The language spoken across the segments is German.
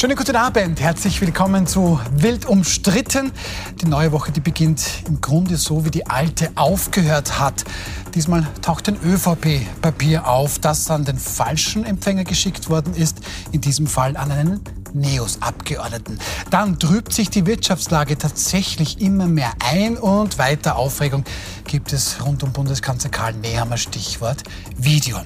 Schönen guten Abend, herzlich willkommen zu Wild umstritten. Die neue Woche, die beginnt im Grunde so, wie die alte aufgehört hat. Diesmal taucht ein ÖVP-Papier auf, das an den falschen Empfänger geschickt worden ist, in diesem Fall an einen NEOS-Abgeordneten. Dann trübt sich die Wirtschaftslage tatsächlich immer mehr ein und weiter Aufregung gibt es rund um Bundeskanzler Karl Nehammer Stichwort Video.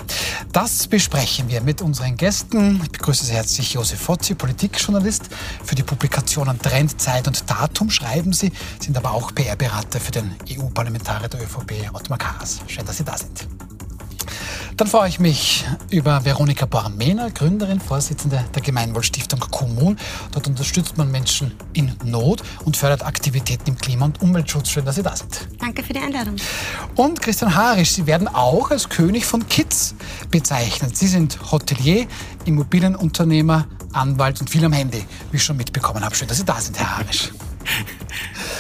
Das besprechen wir mit unseren Gästen. Ich begrüße sehr herzlich Josef Fozzi, Politikjournalist. Für die Publikationen Trend, Zeit und Datum schreiben Sie, sind aber auch PR-Berater für den EU-Parlamentarier der ÖVP, Ottmar Karas. Schön, dass Sie da sind. Dann freue ich mich über Veronika Born-Mehner, Gründerin, Vorsitzende der Gemeinwohlstiftung Kommun. Dort unterstützt man Menschen in Not und fördert Aktivitäten im Klima- und Umweltschutz. Schön, dass Sie da sind. Danke für die Einladung. Und Christian Harisch, Sie werden auch als König von Kids bezeichnet. Sie sind Hotelier, Immobilienunternehmer, Anwalt und viel am Handy, wie ich schon mitbekommen habe. Schön, dass Sie da sind, Herr Harisch.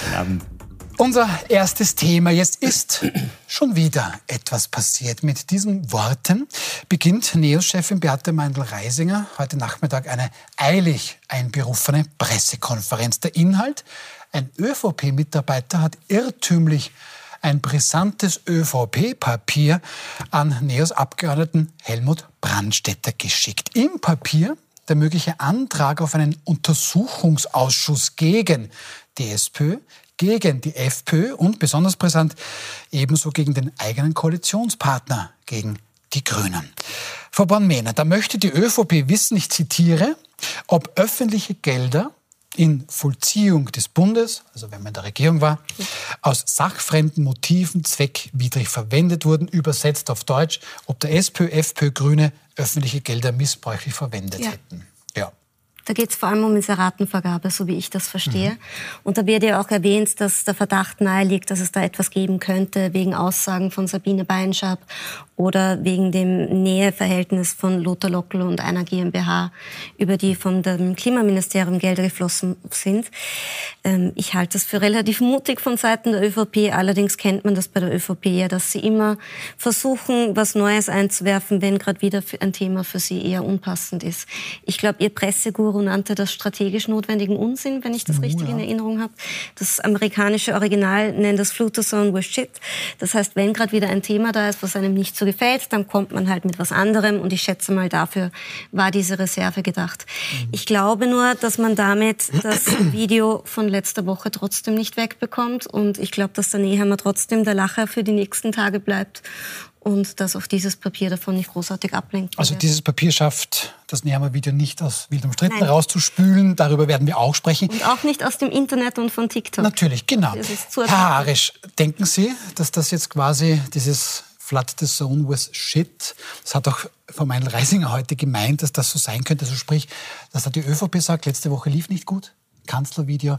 Guten Abend. Unser erstes Thema jetzt ist schon wieder etwas passiert. Mit diesen Worten beginnt NEOS-Chefin Beate Meindl-Reisinger heute Nachmittag eine eilig einberufene Pressekonferenz. Der Inhalt? Ein ÖVP-Mitarbeiter hat irrtümlich ein brisantes ÖVP-Papier an NEOS-Abgeordneten Helmut Brandstetter geschickt. Im Papier der mögliche Antrag auf einen Untersuchungsausschuss gegen DSPÖ, gegen die FPÖ und besonders brisant ebenso gegen den eigenen Koalitionspartner, gegen die Grünen. Frau Born-Mehner, da möchte die ÖVP wissen, ich zitiere, ob öffentliche Gelder in Vollziehung des Bundes, also wenn man in der Regierung war, aus sachfremden Motiven zweckwidrig verwendet wurden, übersetzt auf Deutsch, ob der SPÖ, FPÖ, Grüne öffentliche Gelder missbräuchlich verwendet ja. hätten. Da geht es vor allem um Inseratenvergabe, so wie ich das verstehe. Mhm. Und da wird ja auch erwähnt, dass der Verdacht nahe liegt, dass es da etwas geben könnte wegen Aussagen von Sabine Beinschab oder wegen dem Näheverhältnis von Lothar Lockel und einer GmbH, über die von dem Klimaministerium Gelder geflossen sind. Ähm, ich halte das für relativ mutig von Seiten der ÖVP. Allerdings kennt man das bei der ÖVP ja, dass sie immer versuchen, was Neues einzuwerfen, wenn gerade wieder ein Thema für sie eher unpassend ist. Ich glaube, ihr Presseguru Guru nannte das strategisch notwendigen Unsinn, wenn ich das richtig ja. in Erinnerung habe. Das amerikanische Original nennt das Flutozone with shit. Das heißt, wenn gerade wieder ein Thema da ist, was einem nicht so gefällt, dann kommt man halt mit was anderem und ich schätze mal, dafür war diese Reserve gedacht. Mhm. Ich glaube nur, dass man damit das Video von letzter Woche trotzdem nicht wegbekommt und ich glaube, dass der Nehammer trotzdem der Lacher für die nächsten Tage bleibt und dass auch dieses Papier davon nicht großartig ablenkt. Also dieses Papier schafft das Nehammer-Video nicht aus wild umstritten Nein. rauszuspülen. Darüber werden wir auch sprechen. Und auch nicht aus dem Internet und von TikTok. Natürlich, genau. Herr Harisch, denken Sie, dass das jetzt quasi dieses Flood the Zone with Shit, das hat auch Frau Meinl-Reisinger heute gemeint, dass das so sein könnte. Also sprich, dass hat die ÖVP sagt, letzte Woche lief nicht gut. Kanzlervideo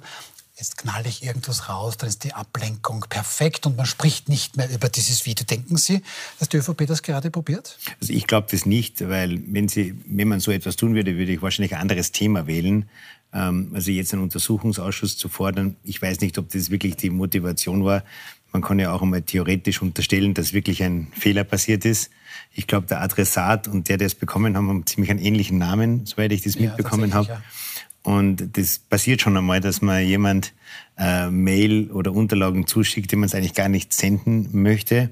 jetzt knall ich irgendwas raus, dann ist die Ablenkung perfekt und man spricht nicht mehr über dieses Video. Denken Sie, dass die ÖVP das gerade probiert? Also ich glaube das nicht, weil wenn, Sie, wenn man so etwas tun würde, würde ich wahrscheinlich ein anderes Thema wählen. Ähm, also jetzt einen Untersuchungsausschuss zu fordern, ich weiß nicht, ob das wirklich die Motivation war. Man kann ja auch einmal theoretisch unterstellen, dass wirklich ein Fehler passiert ist. Ich glaube, der Adressat und der, der es bekommen haben, haben ziemlich einen ähnlichen Namen, soweit ich das ja, mitbekommen habe. Ja. Und das passiert schon einmal, dass man jemand äh, Mail oder Unterlagen zuschickt, die man es eigentlich gar nicht senden möchte.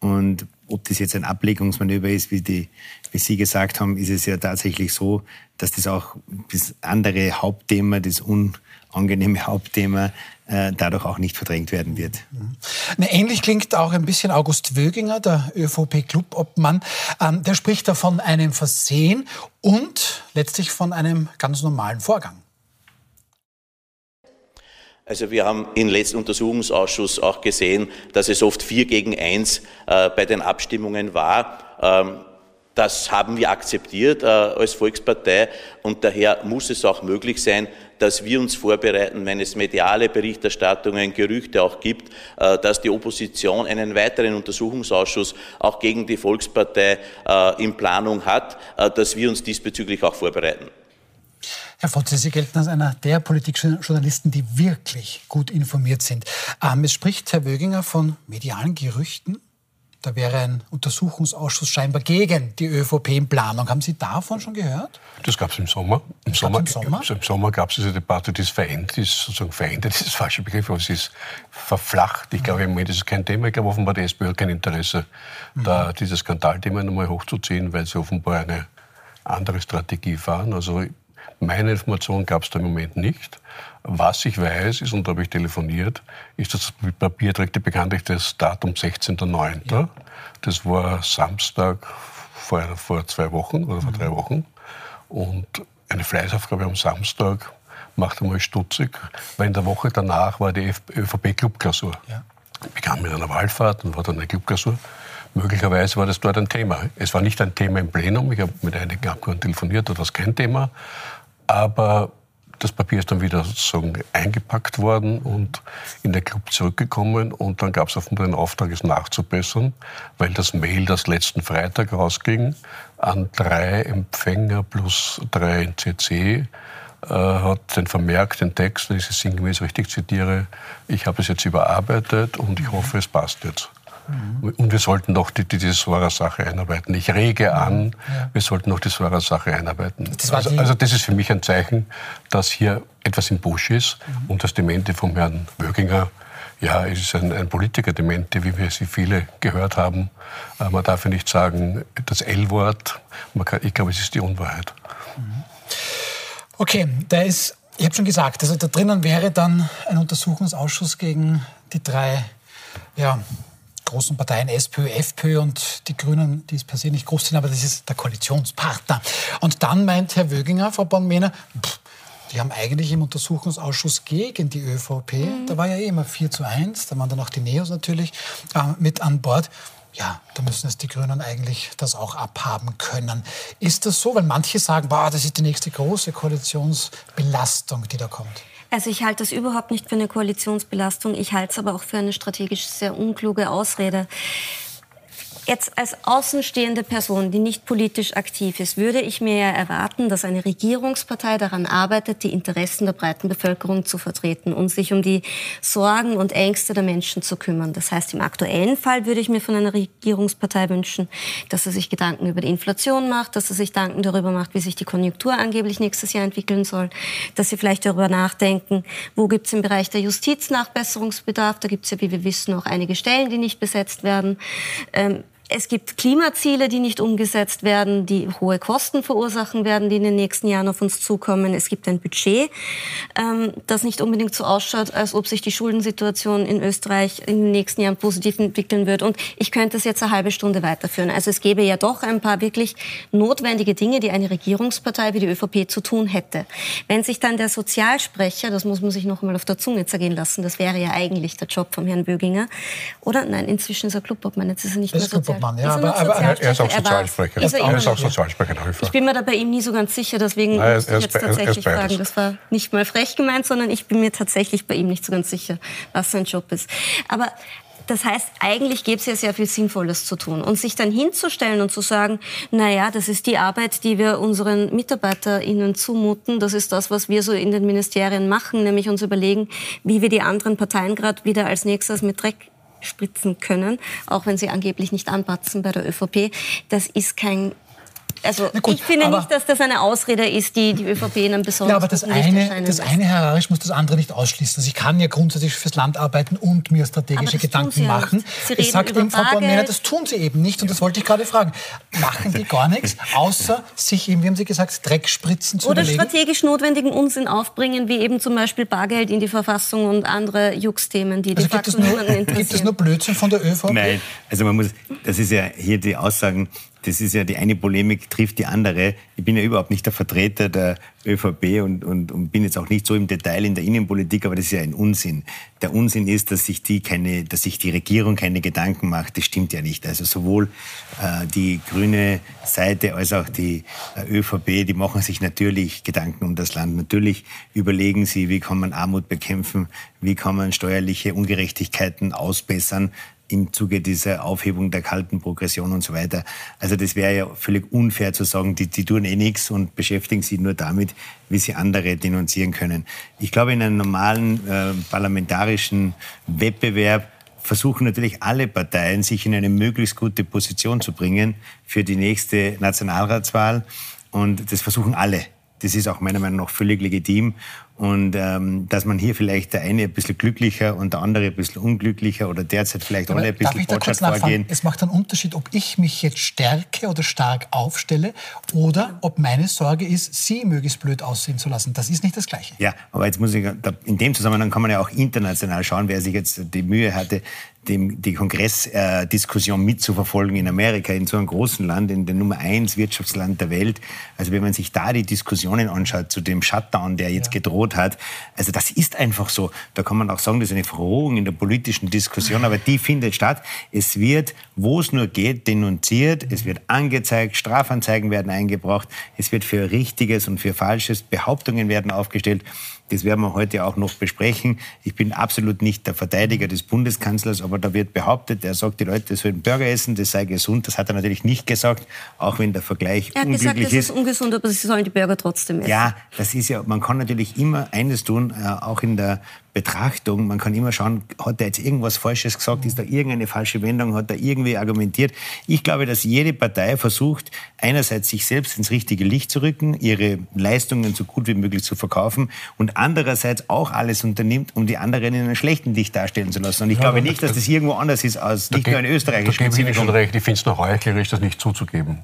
Und ob das jetzt ein Ablegungsmanöver ist, wie, die, wie Sie gesagt haben, ist es ja tatsächlich so, dass das auch das andere Hauptthema, das unangenehme Hauptthema, äh, dadurch auch nicht verdrängt werden wird. Ähnlich klingt auch ein bisschen August Wöginger, der ÖVP-Clubobmann. Ähm, der spricht da von einem Versehen und letztlich von einem ganz normalen Vorgang. Also wir haben im letzten Untersuchungsausschuss auch gesehen, dass es oft vier gegen eins äh, bei den Abstimmungen war. Ähm, das haben wir akzeptiert äh, als Volkspartei und daher muss es auch möglich sein, dass wir uns vorbereiten, wenn es mediale Berichterstattungen, Gerüchte auch gibt, äh, dass die Opposition einen weiteren Untersuchungsausschuss auch gegen die Volkspartei äh, in Planung hat, äh, dass wir uns diesbezüglich auch vorbereiten. Herr Fotze, Sie gelten als einer der Politikjournalisten, die wirklich gut informiert sind. Ähm, es spricht Herr Wöginger von medialen Gerüchten. Da wäre ein Untersuchungsausschuss scheinbar gegen die ÖVP in Planung. Haben Sie davon schon gehört? Das gab es im Sommer. Im das Sommer, im Sommer? Im Sommer gab es diese Debatte, die ist verendet, die ist sozusagen verendet, das ist falsche Begriff, aber es ist verflacht. Ich glaube, im Moment ist es kein Thema. Ich glaube, offenbar die SPÖ hat kein Interesse, mhm. da dieses Skandalthema nochmal hochzuziehen, weil sie offenbar eine andere Strategie fahren. Also meine Information gab es da im Moment nicht. Was ich weiß, ist, und da habe ich telefoniert, ist, dass das Papier trägt die bekanntlich das Datum 16.09. Ja. Das war Samstag vor, vor zwei Wochen oder vor mhm. drei Wochen. Und eine Fleißaufgabe am Samstag macht einmal stutzig, weil in der Woche danach war die ÖVP-Clubklausur. Ja. Ich begann mit einer Wallfahrt und war dann eine Clubklausur. Möglicherweise war das dort ein Thema. Es war nicht ein Thema im Plenum. Ich habe mit einigen Abgeordneten telefoniert, dort war es kein Thema. Aber das Papier ist dann wieder sozusagen eingepackt worden und in den Club zurückgekommen. Und dann gab es offenbar den Auftrag, es nachzubessern, weil das Mail, das letzten Freitag rausging, an drei Empfänger plus drei in CC, äh, hat den Vermerk, den Text, wenn ich es sinngemäß richtig zitiere, ich habe es jetzt überarbeitet und ich hoffe, es passt jetzt. Mhm. Und wir sollten doch die, die, die Swara-Sache einarbeiten. Ich rege an, ja. wir sollten noch die Swara-Sache einarbeiten. Das also, also, das ist für mich ein Zeichen, dass hier etwas im Busch ist mhm. und das Demente vom Herrn Wöginger ja, es ist ein, ein Politiker-Demente, wie wir sie viele gehört haben. Äh, man darf ja nicht sagen, das L-Wort. Ich glaube, es ist die Unwahrheit. Mhm. Okay, da ist, ich habe schon gesagt, also da drinnen wäre dann ein Untersuchungsausschuss gegen die drei ja, großen Parteien SPÖ, FPÖ und die Grünen, die es per se nicht groß sind, aber das ist der Koalitionspartner. Und dann meint Herr Wöginger, Frau Born-Mehner, die haben eigentlich im Untersuchungsausschuss gegen die ÖVP, mhm. da war ja eh immer 4 zu 1, da waren dann auch die Neos natürlich äh, mit an Bord. Ja, da müssen es die Grünen eigentlich das auch abhaben können. Ist das so? Weil manche sagen, boah, das ist die nächste große Koalitionsbelastung, die da kommt. Also ich halte das überhaupt nicht für eine Koalitionsbelastung. Ich halte es aber auch für eine strategisch sehr unkluge Ausrede. Jetzt als außenstehende Person, die nicht politisch aktiv ist, würde ich mir ja erwarten, dass eine Regierungspartei daran arbeitet, die Interessen der breiten Bevölkerung zu vertreten und sich um die Sorgen und Ängste der Menschen zu kümmern. Das heißt, im aktuellen Fall würde ich mir von einer Regierungspartei wünschen, dass sie sich Gedanken über die Inflation macht, dass sie sich Gedanken darüber macht, wie sich die Konjunktur angeblich nächstes Jahr entwickeln soll, dass sie vielleicht darüber nachdenken, wo gibt es im Bereich der Justiz Nachbesserungsbedarf. Da gibt es ja, wie wir wissen, auch einige Stellen, die nicht besetzt werden. Ähm, es gibt Klimaziele, die nicht umgesetzt werden, die hohe Kosten verursachen werden, die in den nächsten Jahren auf uns zukommen. Es gibt ein Budget, ähm, das nicht unbedingt so ausschaut, als ob sich die Schuldensituation in Österreich in den nächsten Jahren positiv entwickeln wird. Und ich könnte es jetzt eine halbe Stunde weiterführen. Also es gäbe ja doch ein paar wirklich notwendige Dinge, die eine Regierungspartei wie die ÖVP zu tun hätte. Wenn sich dann der Sozialsprecher, das muss man sich noch einmal auf der Zunge zergehen lassen, das wäre ja eigentlich der Job vom Herrn Böginger, oder? Nein, inzwischen ist er Clubobmann, jetzt ist er nicht mehr Sozialsprecher. Mann. Ja, aber, aber er ist auch Sozialsprecher. Ist er, er, ist auch Sozialsprecher Ich bin mir da bei ihm nie so ganz sicher, deswegen Nein, muss ich jetzt tatsächlich fragen. Das war nicht mal frech gemeint, sondern ich bin mir tatsächlich bei ihm nicht so ganz sicher, was sein Job ist. Aber das heißt, eigentlich gäbe es ja sehr viel Sinnvolles zu tun. Und sich dann hinzustellen und zu sagen, na ja, das ist die Arbeit, die wir unseren MitarbeiterInnen zumuten. Das ist das, was wir so in den Ministerien machen, nämlich uns überlegen, wie wir die anderen Parteien gerade wieder als nächstes mit Dreck spritzen können, auch wenn sie angeblich nicht anpatzen bei der ÖVP. Das ist kein also gut, ich finde nicht, dass das eine Ausrede ist, die die ÖVP in einem besonderen Ja, aber das eine, das eine, Herr Hararisch, muss das andere nicht ausschließen. Also ich kann ja grundsätzlich fürs Land arbeiten und mir strategische Gedanken machen. Es sagt eben Frau Bornmänner, das tun sie eben nicht. Und das wollte ich gerade fragen. Machen die gar nichts, außer sich eben, wie haben Sie gesagt, Dreckspritzen zu Oder überlegen? strategisch notwendigen Unsinn aufbringen, wie eben zum Beispiel Bargeld in die Verfassung und andere Jux-Themen, die also de facto niemanden interessieren. Gibt es nur Blödsinn von der ÖVP? Nein, also man muss, das ist ja hier die Aussagen, das ist ja die eine Polemik trifft die andere. Ich bin ja überhaupt nicht der Vertreter der ÖVP und, und, und bin jetzt auch nicht so im Detail in der Innenpolitik, aber das ist ja ein Unsinn. Der Unsinn ist, dass sich die keine, dass sich die Regierung keine Gedanken macht. Das stimmt ja nicht. Also sowohl äh, die grüne Seite als auch die äh, ÖVP, die machen sich natürlich Gedanken um das Land. Natürlich überlegen sie, wie kann man Armut bekämpfen, wie kann man steuerliche Ungerechtigkeiten ausbessern im Zuge dieser Aufhebung der kalten Progression und so weiter. Also das wäre ja völlig unfair zu sagen, die, die tun eh nichts und beschäftigen sich nur damit, wie sie andere denunzieren können. Ich glaube, in einem normalen äh, parlamentarischen Wettbewerb versuchen natürlich alle Parteien, sich in eine möglichst gute Position zu bringen für die nächste Nationalratswahl. Und das versuchen alle. Das ist auch meiner Meinung nach völlig legitim. Und ähm, dass man hier vielleicht der eine ein bisschen glücklicher und der andere ein bisschen unglücklicher oder derzeit vielleicht alle ein bisschen kurz vorgehen. Es macht einen Unterschied, ob ich mich jetzt stärke oder stark aufstelle oder ob meine Sorge ist, Sie möglichst blöd aussehen zu lassen. Das ist nicht das Gleiche. Ja, aber jetzt muss ich, in dem Zusammenhang kann man ja auch international schauen, wer sich jetzt die Mühe hatte, dem, die Kongressdiskussion äh, mitzuverfolgen in Amerika, in so einem großen Land, in dem Nummer eins Wirtschaftsland der Welt. Also wenn man sich da die Diskussionen anschaut zu dem Shutdown, der jetzt ja. gedroht hat, also das ist einfach so. Da kann man auch sagen, das ist eine Verrohung in der politischen Diskussion, aber die findet statt. Es wird, wo es nur geht, denunziert, es wird angezeigt, Strafanzeigen werden eingebracht, es wird für Richtiges und für Falsches Behauptungen werden aufgestellt. Das werden wir heute auch noch besprechen. Ich bin absolut nicht der Verteidiger des Bundeskanzlers, aber da wird behauptet, er sagt, die Leute sollen Burger essen, das sei gesund. Das hat er natürlich nicht gesagt, auch wenn der Vergleich er hat unglücklich gesagt, ist. ist ungesund, aber sie sollen die Burger trotzdem essen. Ja, das ist ja, man kann natürlich immer eines tun, äh, auch in der Betrachtung. Man kann immer schauen, hat er jetzt irgendwas Falsches gesagt, ist da irgendeine falsche Wendung, hat er irgendwie argumentiert. Ich glaube, dass jede Partei versucht, einerseits sich selbst ins richtige Licht zu rücken, ihre Leistungen so gut wie möglich zu verkaufen und andererseits auch alles unternimmt, um die anderen in einem schlechten Licht darstellen zu lassen. Und ich ja, glaube nicht, dass das irgendwo anders ist, als nicht nur in Österreich. Da gebe ich Ihnen schon recht. Ich finde es noch heuchlerisch, das nicht zuzugeben.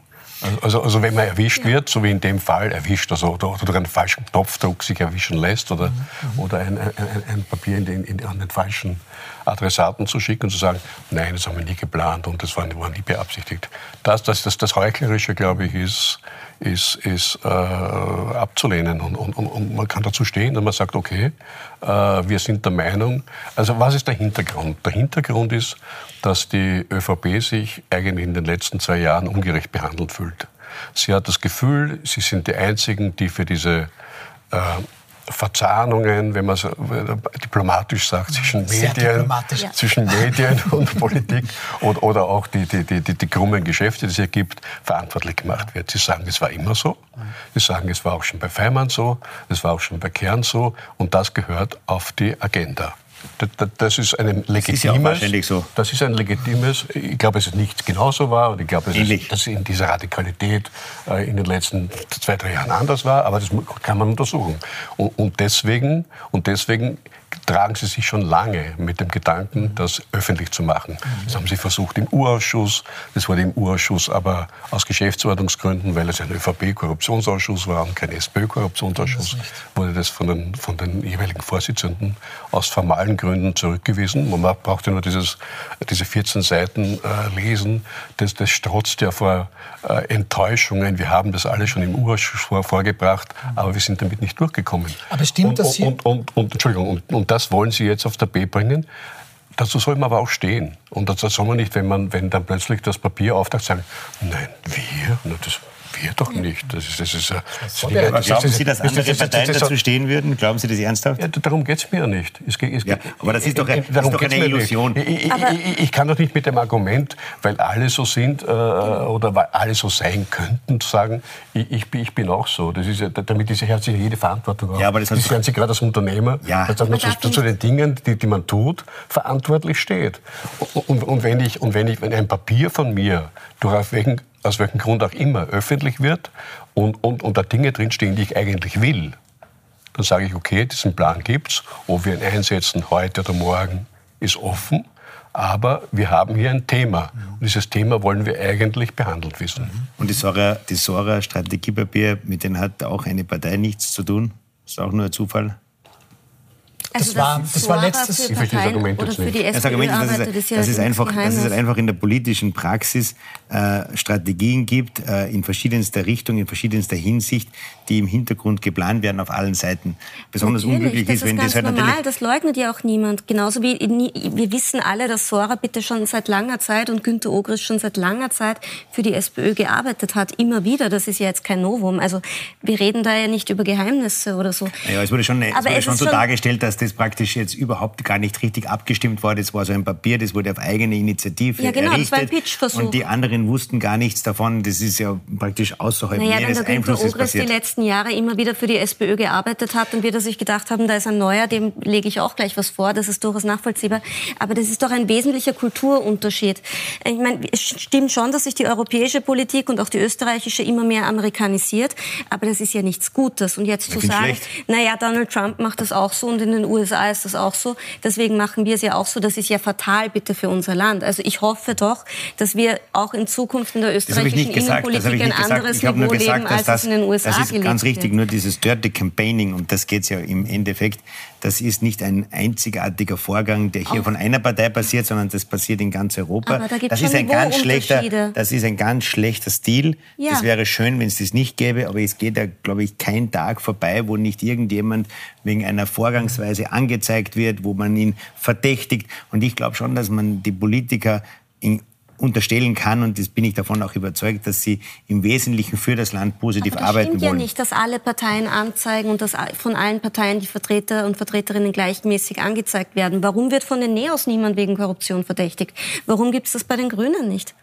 Also, also wenn man erwischt wird, so wie in dem Fall erwischt, also oder, oder durch einen falschen Knopfdruck sich erwischen lässt oder, mhm. oder ein, ein, ein, Papier in den, in, an den falschen Adressaten zu schicken und zu sagen, nein, das haben wir nie geplant und das war, war nie beabsichtigt. Das, das, das, das Heuchlerische, glaube ich, ist, ist, ist äh, abzulehnen. Und, und, und, man kann dazu stehen und man sagt, okay, äh, wir sind der Meinung, also was ist der Hintergrund? Der Hintergrund ist, dass die ÖVP sich eigentlich in den letzten zwei Jahren ungerecht behandelt fühlt. Sie hat das Gefühl, sie sind die Einzigen, die für diese äh, Verzahnungen, wenn man so diplomatisch sagt, zwischen Medien, zwischen Medien und Politik oder, oder auch die, die, die, die, die krummen Geschäfte, die es hier gibt, verantwortlich gemacht wird. Sie sagen, es war immer so. Sie sagen, es war auch schon bei Feimann so, es war auch schon bei Kern so und das gehört auf die Agenda. Das ist ein legitimes. Das ist ja wahrscheinlich so. Das ist ein legitimes. Ich glaube, es ist nicht genauso war und ich glaube, es ist, dass es in dieser Radikalität äh, in den letzten zwei, drei Jahren anders war. Aber das kann man untersuchen. Und, und deswegen und deswegen tragen Sie sich schon lange mit dem Gedanken, das öffentlich zu machen. Das haben Sie versucht im Urausschuss. Das wurde im Urausschuss aber aus Geschäftsordnungsgründen, weil es ein ÖVP-Korruptionsausschuss war und kein SPÖ-Korruptionsausschuss, wurde das von den, von den jeweiligen Vorsitzenden aus formalen Gründen zurückgewiesen. Man brauchte nur dieses, diese 14 Seiten äh, lesen. Das, das strotzt ja vor äh, Enttäuschungen. Wir haben das alles schon im Urausschuss vor, vorgebracht, aber wir sind damit nicht durchgekommen. Aber stimmt und, das hier? Und, und, und, Entschuldigung, und, und das wollen Sie jetzt auf der B bringen. Dazu soll man aber auch stehen. Und dazu soll man nicht, wenn, man, wenn dann plötzlich das Papier auftaucht, sagen, nein, wir? Na, das, wir doch nicht. Das ist, das ist, das ist, aber glauben Sie, dass andere Parteien dazu stehen würden? Glauben Sie das ernsthaft? Ja, darum geht es mir ja nicht. Es, es, ja, aber das ist doch, ein, ist doch eine Illusion. Ich, ich, ich, kann doch nicht mit dem Argument, weil alle so sind äh, oder weil alle so sein könnten, sagen, ich, ich, bin auch so. Das ist ja, damit ist ja, hat sich jede Verantwortung auch. Ja, aber das, das ist Sie gerade als Unternehmer, ja. dass man zu, zu, den Dingen, die, die, man tut, verantwortlich steht. Und, und, und, wenn ich, und wenn ich wenn ein Papier von mir durch welchen aus welchem Grund auch immer, öffentlich wird und, und, und da Dinge drinstehen, die ich eigentlich will, dann sage ich, okay, diesen Plan gibt's. Ob wir ihn einsetzen heute oder morgen, ist offen. Aber wir haben hier ein Thema. Und dieses Thema wollen wir eigentlich behandelt wissen. Und die Sora, die Sora mit denen hat auch eine Partei nichts zu tun. Ist auch nur ein Zufall. Also das, war, das war letztes für Parteien das Argument oder für die das, Argument ist, dass, es, ja dass, es einfach, dass es einfach in der politischen Praxis äh, Strategien gibt, äh, in verschiedenster Richtung, in verschiedenster Hinsicht, die im Hintergrund geplant werden auf allen Seiten. Besonders natürlich, unglücklich das ist, wenn das halt normal. Das leugnet ja auch niemand. Genauso wie wir wissen alle, dass Sora bitte schon seit langer Zeit und Günter Ogris schon seit langer Zeit für die SPÖ gearbeitet hat. Immer wieder. Das ist ja jetzt kein Novum. Also wir reden da ja nicht über Geheimnisse oder so. Ja, es wurde schon, es wurde schon so dargestellt, dass das praktisch jetzt überhaupt gar nicht richtig abgestimmt war. Das war so ein Papier, das wurde auf eigene Initiative ja, genau, errichtet. Das war ein Pitchversuch. Und die anderen wussten gar nichts davon. Das ist ja praktisch außerhalb naja, ihres wenn der Einflusses Ogres die letzten Jahre immer wieder für die SPÖ gearbeitet hat und wir sich gedacht haben, da ist ein neuer, dem lege ich auch gleich was vor. Das ist durchaus nachvollziehbar. Aber das ist doch ein wesentlicher Kulturunterschied. Ich meine, es stimmt schon, dass sich die europäische Politik und auch die österreichische immer mehr amerikanisiert. Aber das ist ja nichts Gutes. Und jetzt zu sagen, schlecht. naja, Donald Trump macht das auch so und in den USA ist das auch so. Deswegen machen wir es ja auch so. Das ist ja fatal bitte für unser Land. Also ich hoffe doch, dass wir auch in Zukunft in der österreichischen Innenpolitik ein anderes Niveau gesagt, leben, als das, es in den USA Das ist ganz richtig. Nur dieses Dirty Campaigning, und das geht es ja im Endeffekt, das ist nicht ein einzigartiger Vorgang, der hier auch. von einer Partei passiert, sondern das passiert in ganz Europa. Aber da das ist ein ganz schlechter, das ist ein ganz schlechter Stil. Ja. Das wäre schön, wenn es das nicht gäbe, aber es geht da, glaube ich, kein Tag vorbei, wo nicht irgendjemand wegen einer Vorgangsweise angezeigt wird, wo man ihn verdächtigt. Und ich glaube schon, dass man die Politiker in unterstellen kann, und das bin ich davon auch überzeugt, dass sie im Wesentlichen für das Land positiv Aber das arbeiten wollen. stimmt ja nicht, dass alle Parteien anzeigen und dass von allen Parteien die Vertreter und Vertreterinnen gleichmäßig angezeigt werden. Warum wird von den Neos niemand wegen Korruption verdächtigt? Warum gibt es das bei den Grünen nicht?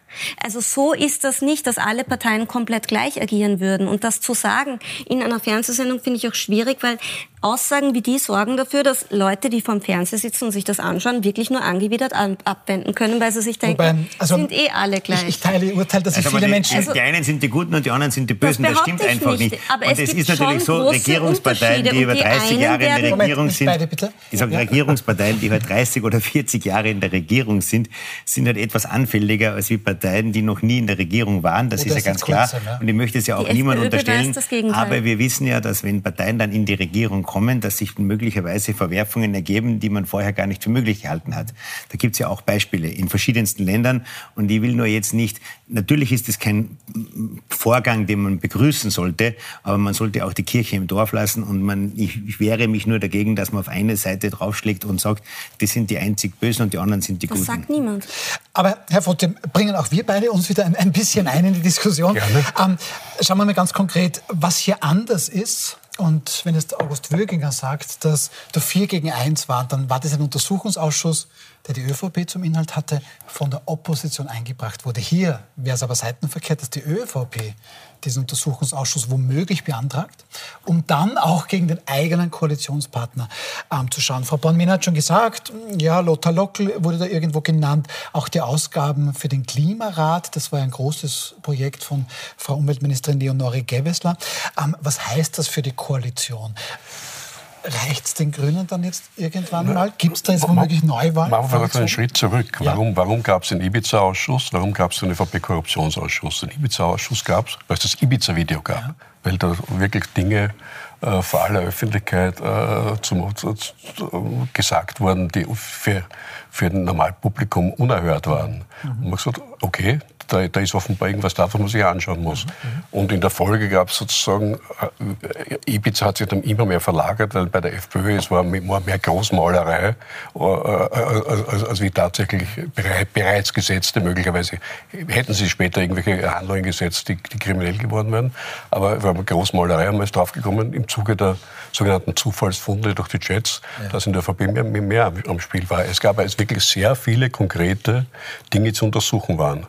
Also so ist das nicht, dass alle Parteien komplett gleich agieren würden. Und das zu sagen in einer Fernsehsendung finde ich auch schwierig, weil Aussagen wie die sorgen dafür, dass Leute, die vom Fernseher sitzen und sich das anschauen, wirklich nur angewidert abwenden können, weil sie sich denken, Wobei, also, sind eh alle gleich. Ich, ich teile Ihr Urteil, dass also viele die, Menschen... Also, die einen sind die Guten und die anderen sind die Bösen. Das, das stimmt einfach nicht. Aber und es, ist natürlich so, Regierungsparteien, die über 30 Jahre in der Regierung sind... Beide, bitte. Ich sage, ja. Regierungsparteien, die über 30 oder 40 Jahre in der Regierung sind, sind halt etwas anfälliger als wie Parteien, die noch nie in der Regierung waren. Das oh, ist ja ganz klar. Sind, ja. Und ich möchte es ja auch die niemand unterstellen. Aber wir wissen ja, dass wenn Parteien dann in die Regierung kommen, dass sich möglicherweise Verwerfungen ergeben, die man vorher gar nicht für möglich gehalten hat. Da gibt es ja auch Beispiele in verschiedensten Ländern. Und ich will nur jetzt nicht, natürlich ist es kein Vorgang, den man begrüßen sollte, aber man sollte auch die Kirche im Dorf lassen. Und man, ich, ich wehre mich nur dagegen, dass man auf eine Seite draufschlägt und sagt, die sind die einzig Bösen und die anderen sind die das Guten. Das sagt niemand. Aber Herr Votte, bringen auch wir beide uns wieder ein, ein bisschen ein in die Diskussion. Ähm, schauen wir mal ganz konkret, was hier anders ist und wenn jetzt August Wöginger sagt, dass da vier gegen eins war, dann war das ein Untersuchungsausschuss, der die ÖVP zum Inhalt hatte, von der Opposition eingebracht wurde. Hier wäre es aber seitenverkehrt, dass die ÖVP diesen Untersuchungsausschuss womöglich beantragt, um dann auch gegen den eigenen Koalitionspartner ähm, zu schauen. Frau Bornmin hat schon gesagt, ja, Lothar Lockel wurde da irgendwo genannt, auch die Ausgaben für den Klimarat, das war ein großes Projekt von Frau Umweltministerin Leonore Gewessler. Ähm, was heißt das für die Koalition? Reicht es den Grünen dann jetzt irgendwann mal? Gibt es da jetzt womöglich Neuwahlen? Machen wir einen Schritt zurück. Ja. Warum, warum gab es den Ibiza-Ausschuss? Warum gab es den ÖVP-Korruptionsausschuss? Den Ibiza-Ausschuss gab es, weil es das Ibiza-Video gab. Ja. Weil da wirklich Dinge äh, vor aller Öffentlichkeit äh, zum, zu, zu, gesagt wurden, die für, für ein Normalpublikum unerhört waren. Mhm. Und man hat gesagt, okay, da, da, ist offenbar irgendwas da, was man sich anschauen muss. Und in der Folge gab es sozusagen, äh, Ibiza hat sich dann immer mehr verlagert, weil bei der FPÖ es war mehr, mehr Großmalerei, äh, äh, als, als wie tatsächlich bereits gesetzte. Möglicherweise hätten sie später irgendwelche Handlungen gesetzt, die, die kriminell geworden wären. Aber wir haben Großmalerei haben wir jetzt draufgekommen im Zuge der sogenannten Zufallsfunde durch die Jets, ja. dass in der VP mehr, mehr am Spiel war. Es gab also wirklich sehr viele konkrete Dinge zu untersuchen waren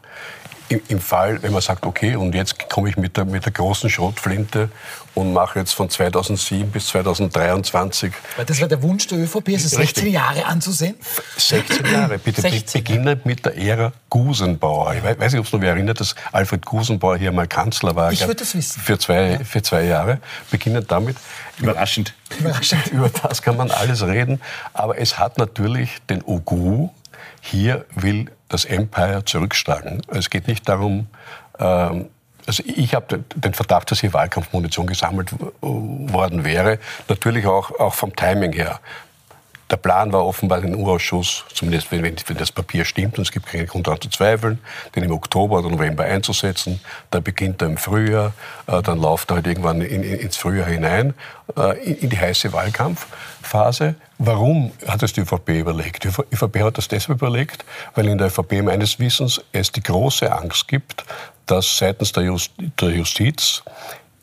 im, Fall, wenn man sagt, okay, und jetzt komme ich mit der, mit der großen Schrotflinte und mache jetzt von 2007 bis 2023. Weil das war der Wunsch der ÖVP, also 16 Jahre anzusehen? 16 Jahre, bitte 16. beginnen mit der Ära Gusenbauer. Ich weiß nicht, ob es noch wer erinnert, dass Alfred Gusenbauer hier mal Kanzler war. Ich würde das wissen. Für zwei, für zwei Jahre. Beginnen damit. Überraschend. Überraschend. Über das kann man alles reden. Aber es hat natürlich den Ogu, hier will das Empire zurückschlagen. Es geht nicht darum, ähm, also ich habe den Verdacht, dass hier Wahlkampfmunition gesammelt worden wäre. Natürlich auch, auch vom Timing her. Der Plan war offenbar den U-Ausschuss, zumindest wenn, wenn, das Papier stimmt, und es gibt keinen Grund daran zu zweifeln, den im Oktober oder November einzusetzen. Dann beginnt er im Frühjahr, äh, dann läuft er halt irgendwann in, in, ins Frühjahr hinein, äh, in, in die heiße Wahlkampfphase. Warum hat es die ÖVP überlegt? Die ÖVP hat das deshalb überlegt, weil in der ÖVP meines Wissens es die große Angst gibt, dass seitens der, Just der Justiz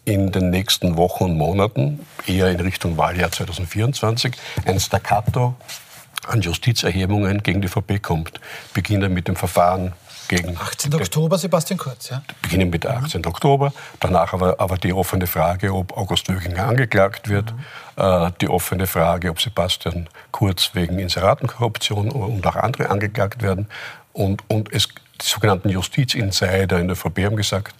in den nächsten Wochen und Monaten, eher in Richtung Wahljahr 2024, ein Staccato an Justizerhebungen gegen die VP kommt. Beginnen mit dem Verfahren gegen... 18. Oktober, Sebastian Kurz, ja. Beginnen mit 18. Mhm. Oktober, danach aber, aber die offene Frage, ob August Wöginger angeklagt wird, mhm. äh, die offene Frage, ob Sebastian Kurz wegen Inseratenkorruption und auch andere angeklagt werden und, und es, die sogenannten Justizinsider in der VP haben gesagt,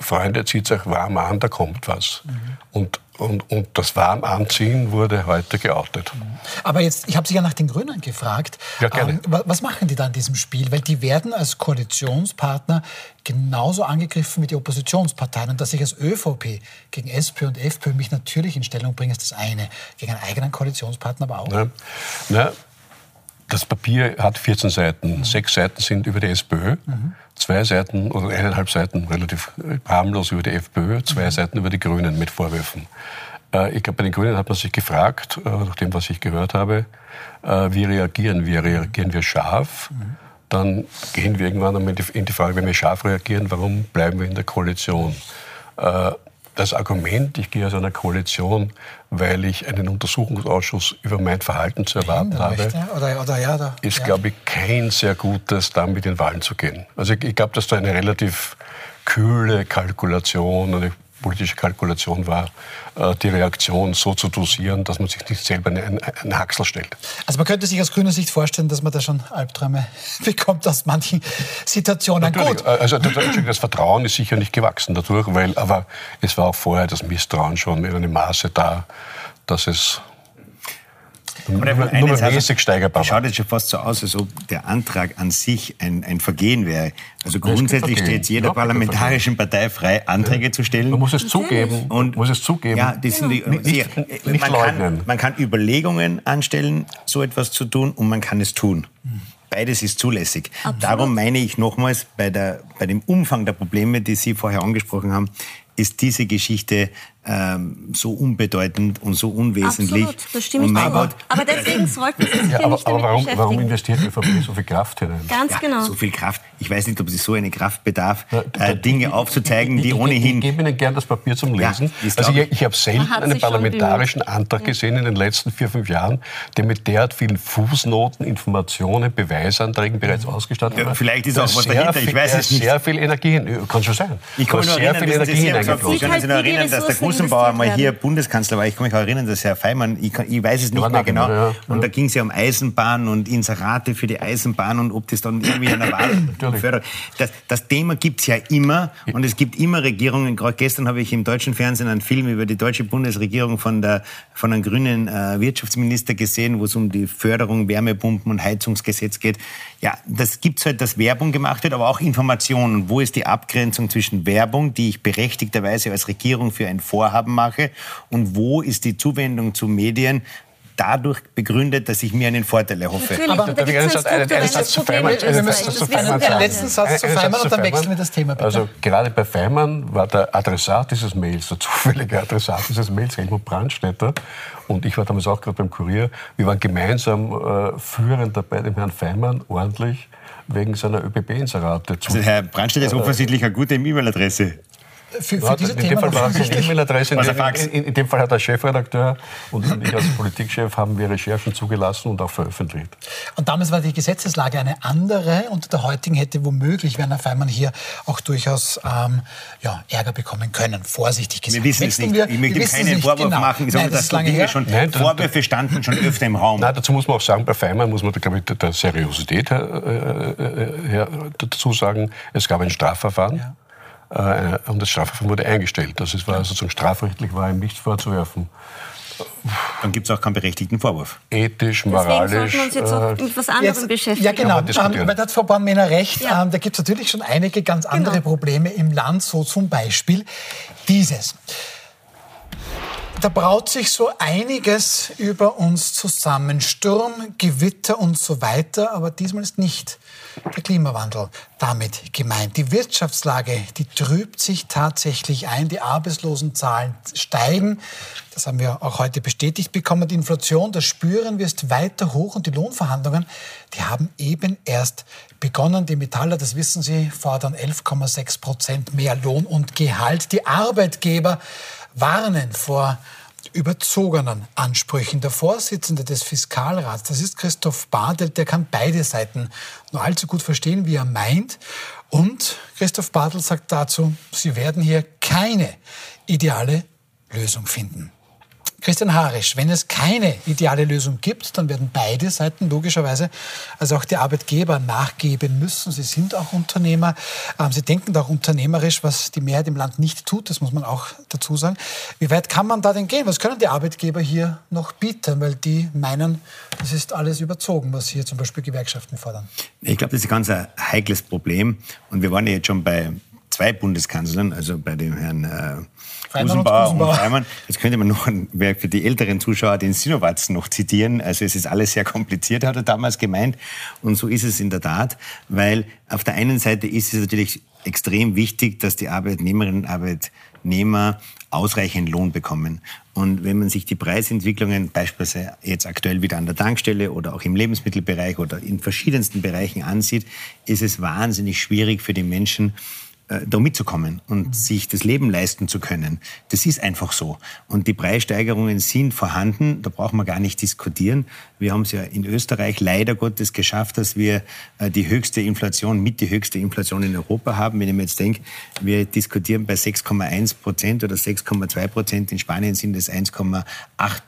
Freunde, zieht euch warm an, da kommt was. Mhm. Und, und, und das warm anziehen wurde heute geoutet. Mhm. Aber jetzt, ich habe Sie ja nach den Grünen gefragt. Ja, gerne. Ähm, was machen die da in diesem Spiel? Weil die werden als Koalitionspartner genauso angegriffen wie die Oppositionsparteien. Und dass ich als ÖVP gegen SP und FPÖ mich natürlich in Stellung bringe, ist das eine. Gegen einen eigenen Koalitionspartner aber auch. Na, na, das Papier hat 14 Seiten. Mhm. Sechs Seiten sind über die SPÖ, mhm. Zwei Seiten oder eineinhalb Seiten relativ harmlos über die FPÖ, zwei mhm. Seiten über die Grünen mit Vorwürfen. Äh, ich glaube, bei den Grünen hat man sich gefragt, äh, nach dem, was ich gehört habe, äh, wie reagieren wir? Reagieren wir scharf? Mhm. Dann gehen wir irgendwann in die Frage, wenn wir scharf reagieren, warum bleiben wir in der Koalition? Das Argument, ich gehe aus einer Koalition, weil ich einen Untersuchungsausschuss über mein Verhalten zu erwarten habe, oder, oder, ja, da, ist, ja. glaube ich, kein sehr gutes, damit in Wahlen zu gehen. Also ich, ich glaube, dass da eine relativ kühle Kalkulation, eine politische Kalkulation war, äh, die Reaktion so zu dosieren, dass man sich nicht selber einen, einen Haxel stellt. Also man könnte sich aus grüner Sicht vorstellen, dass man da schon Albträume bekommt aus manchen Situationen. Natürlich. Gut. Also das Vertrauen ist sicher nicht gewachsen dadurch, weil, aber es war auch vorher das Misstrauen schon in einem Maße da, dass es aber nur, mäßig steigerbar. Schaut jetzt schon fast so aus, als ob der Antrag an sich ein, ein Vergehen wäre. Also grundsätzlich steht es jeder ja, parlamentarischen Partei frei, Anträge ja. zu stellen. Man muss es zugeben. Und muss es zugeben. Ja, das sind die, nicht, nicht, nicht man, kann, man kann Überlegungen anstellen, so etwas zu tun, und man kann es tun. Beides ist zulässig. Absolut. Darum meine ich nochmals, bei, der, bei dem Umfang der Probleme, die Sie vorher angesprochen haben, ist diese Geschichte ähm, so unbedeutend und so unwesentlich. Absolut, das stimme ich auch. Gott, aber deswegen sollten Sie sich ja, aber, nicht aber warum, warum investiert die ÖVP so viel Kraft hinein? Ganz ja, genau. So viel Kraft. Ich weiß nicht, ob sie so eine Kraft bedarf, äh, Dinge aufzuzeigen, die ohnehin... Ich, gebe Ihnen gern das Papier zum Lesen. Ja, also ich, ich habe selten einen parlamentarischen Antrag gesehen in den letzten vier, fünf Jahren, der mit derart vielen Fußnoten, Informationen, Beweisanträgen bereits ausgestattet war. Vielleicht ist auch was dahinter, ich weiß es nicht. sehr viel Energie kann schon sein. Ich kann mich sehr viel Energie hineingeflossen. Ich kann mich noch erinnern, dass der Gusenbauer mal hier Bundeskanzler war. Ich kann mich auch erinnern, dass Herr Feimann, ich, kann, ich weiß es nicht mehr genau, ja. und da ging es ja um Eisenbahn und Inserate für die Eisenbahn und ob das dann irgendwie einer Wahl fördert. Das, das Thema gibt es ja immer und es gibt immer Regierungen. Gerade gestern habe ich im deutschen Fernsehen einen Film über die deutsche Bundesregierung von, der, von einem grünen äh, Wirtschaftsminister gesehen, wo es um die Förderung Wärmepumpen und Heizungsgesetz geht. Ja, das gibt es halt, dass Werbung gemacht wird, aber auch Informationen. Wo ist die Abgrenzung zwischen Werbung, die ich berechtigterweise als Regierung für ein Vorhaben mache, und wo ist die Zuwendung zu Medien, dadurch begründet, dass ich mir einen Vorteil erhoffe. Natürlich, aber da einen Satz, einen, einen Satz zu Feimann. Letzten Satz zu Feimann und dann wechseln wir das Thema. Bitte. Also gerade bei Feimann war der Adressat dieses Mails, der zufällige Adressat dieses Mails Helmut Brandstätter. Und ich war damals auch gerade beim Kurier. Wir waren gemeinsam äh, führend dabei, dem Herrn Feimann ordentlich wegen seiner ÖBB-Inserate zu. Also Herr Brandstätter ist offensichtlich eine gute E-Mail-Adresse für, für diese in dem Fall war es eine E-Mail-Adresse. In, in, in, dem Fall hat der Chefredakteur und ich als Politikchef haben wir Recherchen zugelassen und auch veröffentlicht. Und damals war die Gesetzeslage eine andere. und der heutigen hätte womöglich Werner Feimann hier auch durchaus ähm, ja, Ärger bekommen können. Vorsichtig gesagt. Wir wissen es nicht. Wir, ich möchte ihm keinen Vorwurf genau. machen. Ich sage, das dass Dinge schon, Nein, Vorwürfe standen schon öfter im Raum. Nein, dazu muss man auch sagen, bei Feimann muss man, glaube ich, der Seriosität her, äh, äh her, dazu sagen, es gab ein Strafverfahren. Ja äh, und das Strafverfahren wurde eingestellt. Das ist, war sozusagen strafrechtlich war ihm nichts vorzuwerfen. Dann gibt es auch keinen berechtigten Vorwurf. Ethisch, moralisch. Deswegen sollten wir uns jetzt auch äh, mit was anderem jetzt, beschäftigen. Ja, genau. Ähm, weil da hat Frau Bornmänner recht. Ja. Ähm, da gibt es natürlich schon einige ganz genau. andere Probleme im Land, so zum Beispiel dieses. Da braut sich so einiges über uns zusammen. Sturm, Gewitter und so weiter. Aber diesmal ist nicht der Klimawandel damit gemeint. Die Wirtschaftslage, die trübt sich tatsächlich ein. Die Arbeitslosenzahlen steigen. das haben wir auch heute bestätigt bekommen, die Inflation, das spüren wir, ist weiter hoch und die Lohnverhandlungen, die haben eben erst begonnen. Die Metaller, das wissen Sie, fordern 11,6 Prozent mehr Lohn und Gehalt. Die Arbeitgeber warnen vor überzogenen Ansprüchen. Der Vorsitzende des Fiskalrats, das ist Christoph Bartelt, der kann beide Seiten nur allzu gut verstehen, wie er meint. Und Christoph Bartelt sagt dazu, sie werden hier keine ideale Lösung finden. Christian Harisch, wenn es keine ideale Lösung gibt, dann werden beide Seiten logischerweise, also auch die Arbeitgeber, nachgeben müssen. Sie sind auch Unternehmer. Ähm, sie denken auch unternehmerisch, was die Mehrheit im Land nicht tut. Das muss man auch dazu sagen. Wie weit kann man da denn gehen? Was können die Arbeitgeber hier noch bieten? Weil die meinen, das ist alles überzogen, was hier zum Beispiel Gewerkschaften fordern. Ich glaube, das ist ein ganz heikles Problem. Und wir waren ja jetzt schon bei zwei Bundeskanzlern, also bei dem Herrn äh, Gusenbauer und, Freimann. Jetzt könnte man noch für die älteren Zuschauer den Sinowatz noch zitieren. Also es ist alles sehr kompliziert, hat er damals gemeint. Und so ist es in der Tat, weil auf der einen Seite ist es natürlich extrem wichtig, dass die Arbeitnehmerinnen und Arbeitnehmer ausreichend Lohn bekommen. Und wenn man sich die Preisentwicklungen beispielsweise jetzt aktuell wieder an der Tankstelle oder auch im Lebensmittelbereich oder in verschiedensten Bereichen ansieht, ist es wahnsinnig schwierig für die Menschen, da mitzukommen und mhm. sich das Leben leisten zu können. Das ist einfach so. Und die Preissteigerungen sind vorhanden, da braucht man gar nicht diskutieren. Wir haben es ja in Österreich leider Gottes geschafft, dass wir äh, die höchste Inflation, mit die höchste Inflation in Europa haben. Wenn ich mir jetzt denke, wir diskutieren bei 6,1 Prozent oder 6,2 Prozent, in Spanien sind es 1,8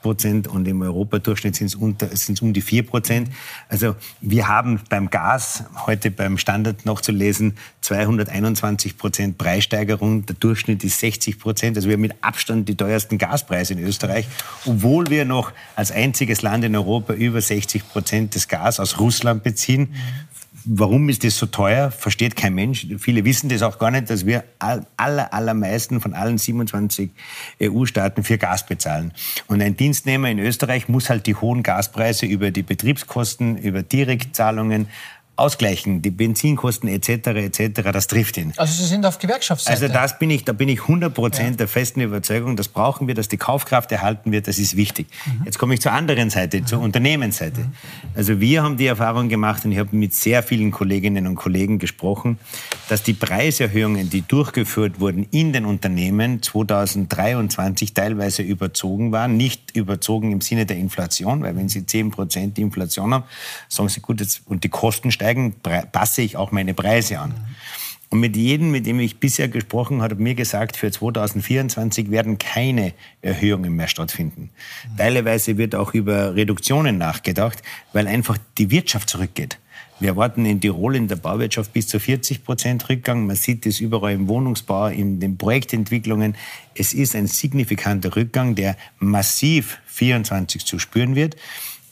Prozent und im Europadurchschnitt sind es, unter, sind es um die 4 Prozent. Also wir haben beim Gas, heute beim Standard noch zu lesen, 221 Prozent Preissteigerung. Der Durchschnitt ist 60 Prozent. Also wir haben mit Abstand die teuersten Gaspreise in Österreich, obwohl wir noch als einziges Land in Europa über 60 Prozent des Gas aus Russland beziehen. Warum ist das so teuer? Versteht kein Mensch. Viele wissen das auch gar nicht, dass wir aller, allermeisten von allen 27 EU-Staaten für Gas bezahlen. Und ein Dienstnehmer in Österreich muss halt die hohen Gaspreise über die Betriebskosten, über Direktzahlungen ausgleichen, die Benzinkosten etc. etc. Das trifft ihn. Also Sie sind auf Gewerkschaftsseite. Also das bin ich, da bin ich 100 Prozent ja. der festen Überzeugung. Das brauchen wir, dass die Kaufkraft erhalten wird. Das ist wichtig. Mhm. Jetzt komme ich zur anderen Seite, mhm. zur Unternehmensseite. Mhm. Also wir haben die Erfahrung gemacht und ich habe mit sehr vielen Kolleginnen und Kollegen gesprochen, dass die Preiserhöhungen, die durchgeführt wurden in den Unternehmen 2023 teilweise überzogen waren. Nicht überzogen im Sinne der Inflation, weil wenn Sie 10 Prozent Inflation haben, sagen Sie gut, jetzt, und die Kosten steigen steigen, passe ich auch meine Preise an. Und mit jedem, mit dem ich bisher gesprochen habe, hat mir gesagt, für 2024 werden keine Erhöhungen mehr stattfinden. Teilweise wird auch über Reduktionen nachgedacht, weil einfach die Wirtschaft zurückgeht. Wir erwarten in Tirol in der Bauwirtschaft bis zu 40 Prozent Rückgang. Man sieht das überall im Wohnungsbau, in den Projektentwicklungen. Es ist ein signifikanter Rückgang, der massiv 24 zu spüren wird.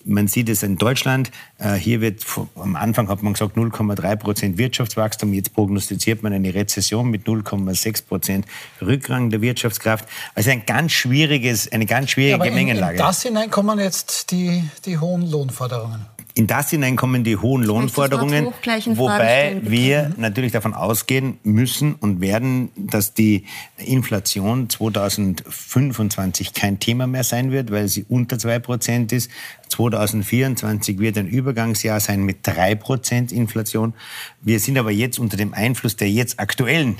Man sieht es in Deutschland. Äh, hier wird am Anfang hat man gesagt 0,3 Prozent Wirtschaftswachstum. Jetzt prognostiziert man eine Rezession mit 0,6 Prozent Rückgang der Wirtschaftskraft. Also ein ganz schwieriges, eine ganz schwierige ja, Gemengenlage. In, in das hinein kommen jetzt die, die hohen Lohnforderungen. In das hinein kommen die hohen Lohnforderungen, wobei wir natürlich davon ausgehen müssen und werden, dass die Inflation 2025 kein Thema mehr sein wird, weil sie unter zwei Prozent ist. 2024 wird ein Übergangsjahr sein mit drei Prozent Inflation. Wir sind aber jetzt unter dem Einfluss der jetzt aktuellen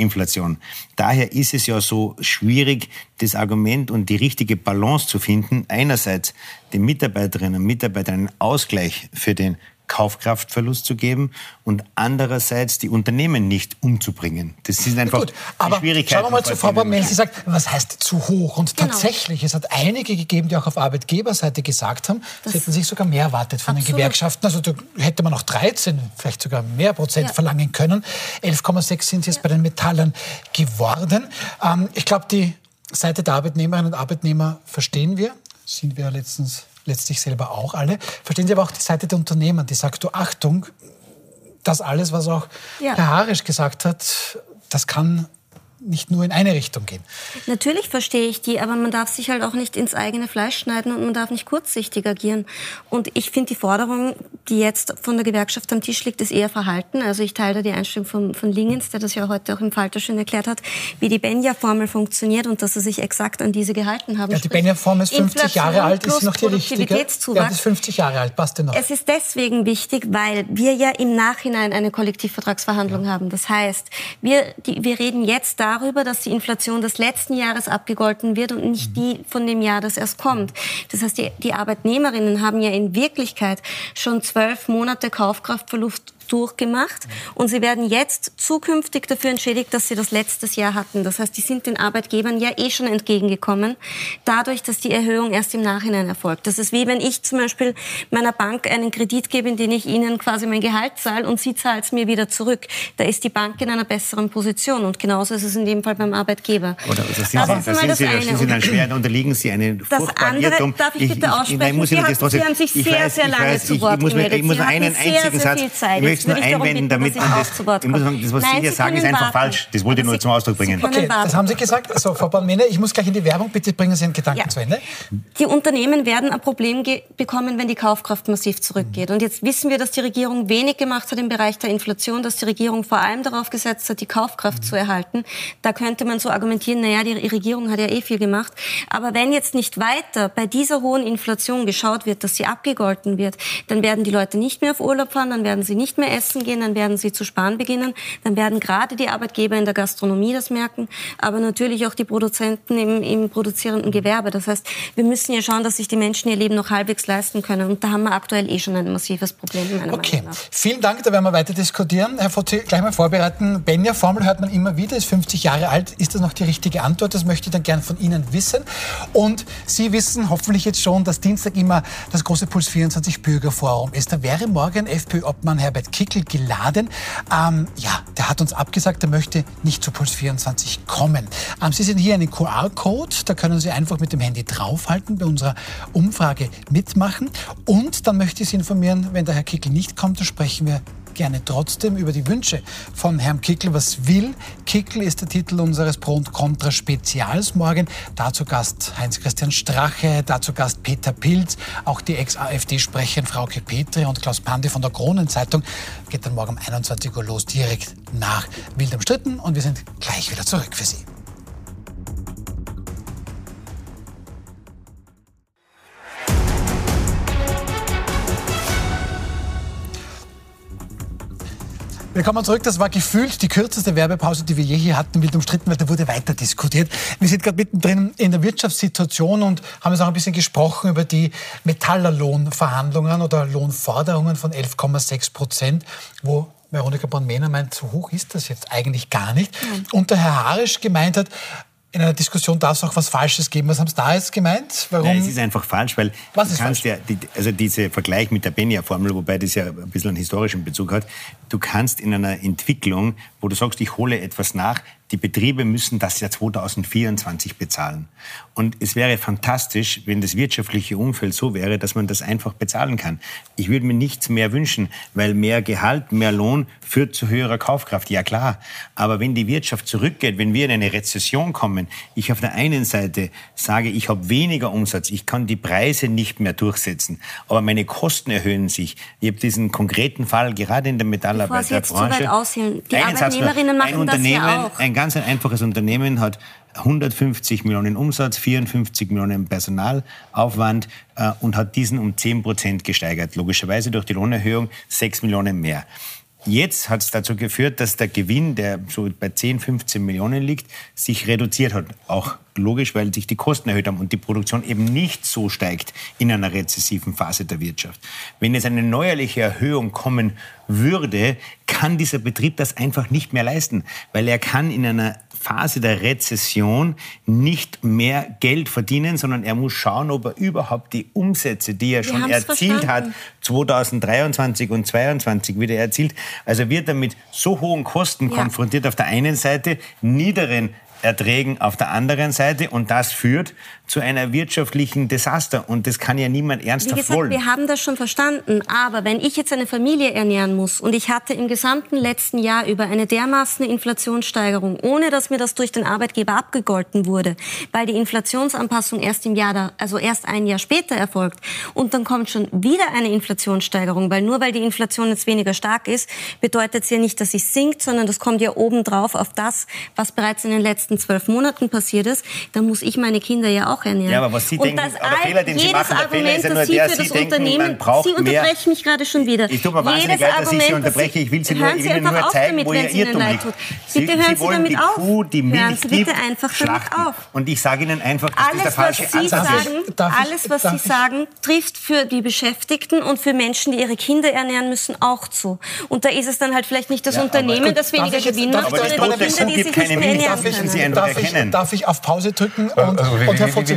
Inflation. Daher ist es ja so schwierig, das Argument und die richtige Balance zu finden, einerseits den Mitarbeiterinnen und Mitarbeitern einen Ausgleich für den Kaufkraftverlust zu geben und andererseits die Unternehmen nicht umzubringen. Das sind einfach Gut, aber Schwierigkeiten. Schauen wir mal zu Frau Baumel. Sie sagt, was heißt zu hoch? Und genau. tatsächlich, es hat einige gegeben, die auch auf Arbeitgeberseite gesagt haben, das sie hätten sich sogar mehr erwartet von absolut. den Gewerkschaften. Also da hätte man noch 13, vielleicht sogar mehr Prozent ja. verlangen können. 11,6 sind jetzt ja. bei den Metallern geworden. Ähm, ich glaube, die Seite der Arbeitnehmerinnen und Arbeitnehmer verstehen wir. Sind wir letztens letztlich selber auch alle. Verstehen Sie aber auch die Seite der Unternehmen, die sagt, du Achtung, das alles, was auch ja. Herr Harisch gesagt hat, das kann nicht nur in eine Richtung gehen. Natürlich verstehe ich die, aber man darf sich halt auch nicht ins eigene Fleisch schneiden und man darf nicht kurzsichtig agieren. Und ich finde die Forderung, die jetzt von der Gewerkschaft am Tisch liegt, ist eher verhalten. Also ich teile da die Einstellung von, von Lingens, der das ja heute auch im Falter schön erklärt hat, wie die Benja-Formel funktioniert und dass sie sich exakt an diese gehalten haben. Ja, die Benja-Formel ist 50 Inflation Jahre alt, ist noch die richtige. Ja, das ist 50 Jahre alt, passt noch. Es ist deswegen wichtig, weil wir ja im Nachhinein eine Kollektivvertragsverhandlung ja. haben. Das heißt, wir, die, wir reden jetzt da darüber, dass die Inflation des letzten Jahres abgegolten wird und nicht die von dem Jahr, das erst kommt. Das heißt, die, die Arbeitnehmerinnen haben ja in Wirklichkeit schon zwölf Monate Kaufkraftverlust durchgemacht und sie werden jetzt zukünftig dafür entschädigt, dass sie das letztes Jahr hatten. Das heißt, die sind den Arbeitgebern ja eh schon entgegengekommen, dadurch, dass die Erhöhung erst im Nachhinein erfolgt. Das ist wie wenn ich zum Beispiel meiner Bank einen Kredit gebe, in den ich ihnen quasi mein Gehalt zahle und sie zahlt es mir wieder zurück. Da ist die Bank in einer besseren Position und genauso ist es in dem Fall beim Arbeitgeber. Oder also sind, das Sie, da sind, Sie, sind dann schwer, da unterliegen Sie einen das andere, Irrtum. Darf ich bitte aussprechen? Ich, ich, muss Sie, haben, Sie haben sich sehr, weiß, sehr lange weiß, zu Wort gemeldet. Ich muss einen einzigen Satz, ich möchte nur einwenden, damit man das, ich muss sagen, das, was Nein, Sie hier sagen, ist einfach warten. falsch. Das wollte ich nur zum Ausdruck bringen. Okay, das haben Sie gesagt. So, Frau Bornmene, ich muss gleich in die Werbung. Bitte bringen Sie Ihren Gedanken ja. zu Ende. Die Unternehmen werden ein Problem bekommen, wenn die Kaufkraft massiv zurückgeht. Und jetzt wissen wir, dass die Regierung wenig gemacht hat im Bereich der Inflation, dass die Regierung vor allem darauf gesetzt hat, die Kaufkraft mhm. zu erhalten. Da könnte man so argumentieren, naja, die Regierung hat ja eh viel gemacht. Aber wenn jetzt nicht weiter bei dieser hohen Inflation geschaut wird, dass sie abgegolten wird, dann werden die Leute nicht mehr auf Urlaub fahren, dann werden sie nicht mehr essen gehen, dann werden sie zu sparen beginnen. Dann werden gerade die Arbeitgeber in der Gastronomie das merken, aber natürlich auch die Produzenten im, im produzierenden Gewerbe. Das heißt, wir müssen ja schauen, dass sich die Menschen ihr Leben noch halbwegs leisten können. Und da haben wir aktuell eh schon ein massives Problem. okay, vielen Dank. Da werden wir weiter diskutieren. Herr Fotzi, gleich mal vorbereiten. Benja-Formel hört man immer wieder, ist 50 Jahre alt. Ist das noch die richtige Antwort? Das möchte ich dann gerne von Ihnen wissen. Und Sie wissen hoffentlich jetzt schon, dass Dienstag immer das große Puls 24 Bürgerforum ist. Da wäre morgen FPÖ-Obmann Herbert Kickel geladen. Ähm, ja, der hat uns abgesagt, er möchte nicht zu Puls 24 kommen. Ähm, Sie sehen hier einen QR-Code, da können Sie einfach mit dem Handy draufhalten, bei unserer Umfrage mitmachen. Und dann möchte ich Sie informieren, wenn der Herr Kickel nicht kommt, dann sprechen wir gerne trotzdem über die Wünsche von Herrn Kickel. Was will Kickel ist der Titel unseres Pro und Contra Spezials morgen. Dazu Gast Heinz-Christian Strache, dazu Gast Peter Pilz, auch die Ex-AfD-Sprecherin Frauke Petri und Klaus Pande von der Kronenzeitung. Geht dann morgen um 21 Uhr los, direkt nach Wild umstritten und wir sind gleich wieder zurück für Sie. Willkommen zurück. Das war gefühlt die kürzeste Werbepause, die wir je hier hatten, wild umstritten, weil da wurde weiter diskutiert. Wir sind gerade mittendrin in der Wirtschaftssituation und haben jetzt auch ein bisschen gesprochen über die Metallerlohnverhandlungen oder Lohnforderungen von 11,6 Prozent, wo Veronika Born-Mehner meint, so hoch ist das jetzt eigentlich gar nicht. Mhm. Und der Herr Harisch gemeint hat, in einer Diskussion darf es auch was Falsches geben. Was haben Sie da jetzt gemeint? Warum? Nein, es ist einfach falsch, weil was ist falsch? Ja, die, also dieser Vergleich mit der Benja-Formel, wobei das ja ein bisschen einen historischen Bezug hat, du kannst in einer Entwicklung, wo du sagst, ich hole etwas nach, die Betriebe müssen das ja 2024 bezahlen. Und es wäre fantastisch, wenn das wirtschaftliche Umfeld so wäre, dass man das einfach bezahlen kann. Ich würde mir nichts mehr wünschen, weil mehr Gehalt, mehr Lohn führt zu höherer Kaufkraft. Ja klar. Aber wenn die Wirtschaft zurückgeht, wenn wir in eine Rezession kommen, ich auf der einen Seite sage, ich habe weniger Umsatz, ich kann die Preise nicht mehr durchsetzen, aber meine Kosten erhöhen sich. Ich habe diesen konkreten Fall gerade in der Metallarbeiterbranche. Die Arbeitnehmerinnen machen das ja auch. Ein ganz ein einfaches Unternehmen hat 150 Millionen Umsatz, 54 Millionen Personalaufwand äh, und hat diesen um 10 Prozent gesteigert. Logischerweise durch die Lohnerhöhung 6 Millionen mehr. Jetzt hat es dazu geführt, dass der Gewinn, der so bei 10, 15 Millionen liegt, sich reduziert hat. Auch logisch, weil sich die Kosten erhöht haben und die Produktion eben nicht so steigt in einer rezessiven Phase der Wirtschaft. Wenn jetzt eine neuerliche Erhöhung kommen würde, kann dieser Betrieb das einfach nicht mehr leisten, weil er kann in einer Phase der Rezession nicht mehr Geld verdienen, sondern er muss schauen, ob er überhaupt die Umsätze, die er schon erzielt hat, 2023 und 2022 wieder erzielt. Also wird er mit so hohen Kosten ja. konfrontiert auf der einen Seite, niederen Erträgen auf der anderen Seite und das führt zu einer wirtschaftlichen Desaster. Und das kann ja niemand ernsthaft Wie gesagt, wollen. Wir haben das schon verstanden, aber wenn ich jetzt eine Familie ernähren muss und ich hatte im gesamten letzten Jahr über eine dermaßen Inflationssteigerung, ohne dass mir das durch den Arbeitgeber abgegolten wurde, weil die Inflationsanpassung erst im Jahr, da, also erst ein Jahr später erfolgt und dann kommt schon wieder eine Inflationssteigerung, weil nur weil die Inflation jetzt weniger stark ist, bedeutet es ja nicht, dass sie sinkt, sondern das kommt ja obendrauf auf das, was bereits in den letzten zwölf Monaten passiert ist, dann muss ich meine Kinder ja auch auch ernähren. Ja, aber was Sie und denken, aber Fehler, den Sie machen, der Fehler ist ja nur der, Sie denken, man braucht Sie unterbrechen mehr. mich gerade schon wieder. Ich tue mir wahnsinnig leid, dass ich Sie unterbreche. Ich will Sie nur, ich will nur zeigen, damit, wo Ihr Irrtum liegt. Sie, bitte hören Sie, wollen damit die auf. Kuh, die Milch hören Sie bitte einfach schlachten. damit auf. Und ich sage Ihnen einfach, dass alles, das der falsche was Sie Ansatz sagen, ist. Alles, was Sie sagen, trifft für die Beschäftigten und für Menschen, die ihre Kinder ernähren müssen, auch zu. Und da ist es dann halt vielleicht nicht das Unternehmen, das weniger Gewinn macht, sondern die Kinder, die sich nicht mehr ernähren können. Darf ich auf Pause drücken? Also,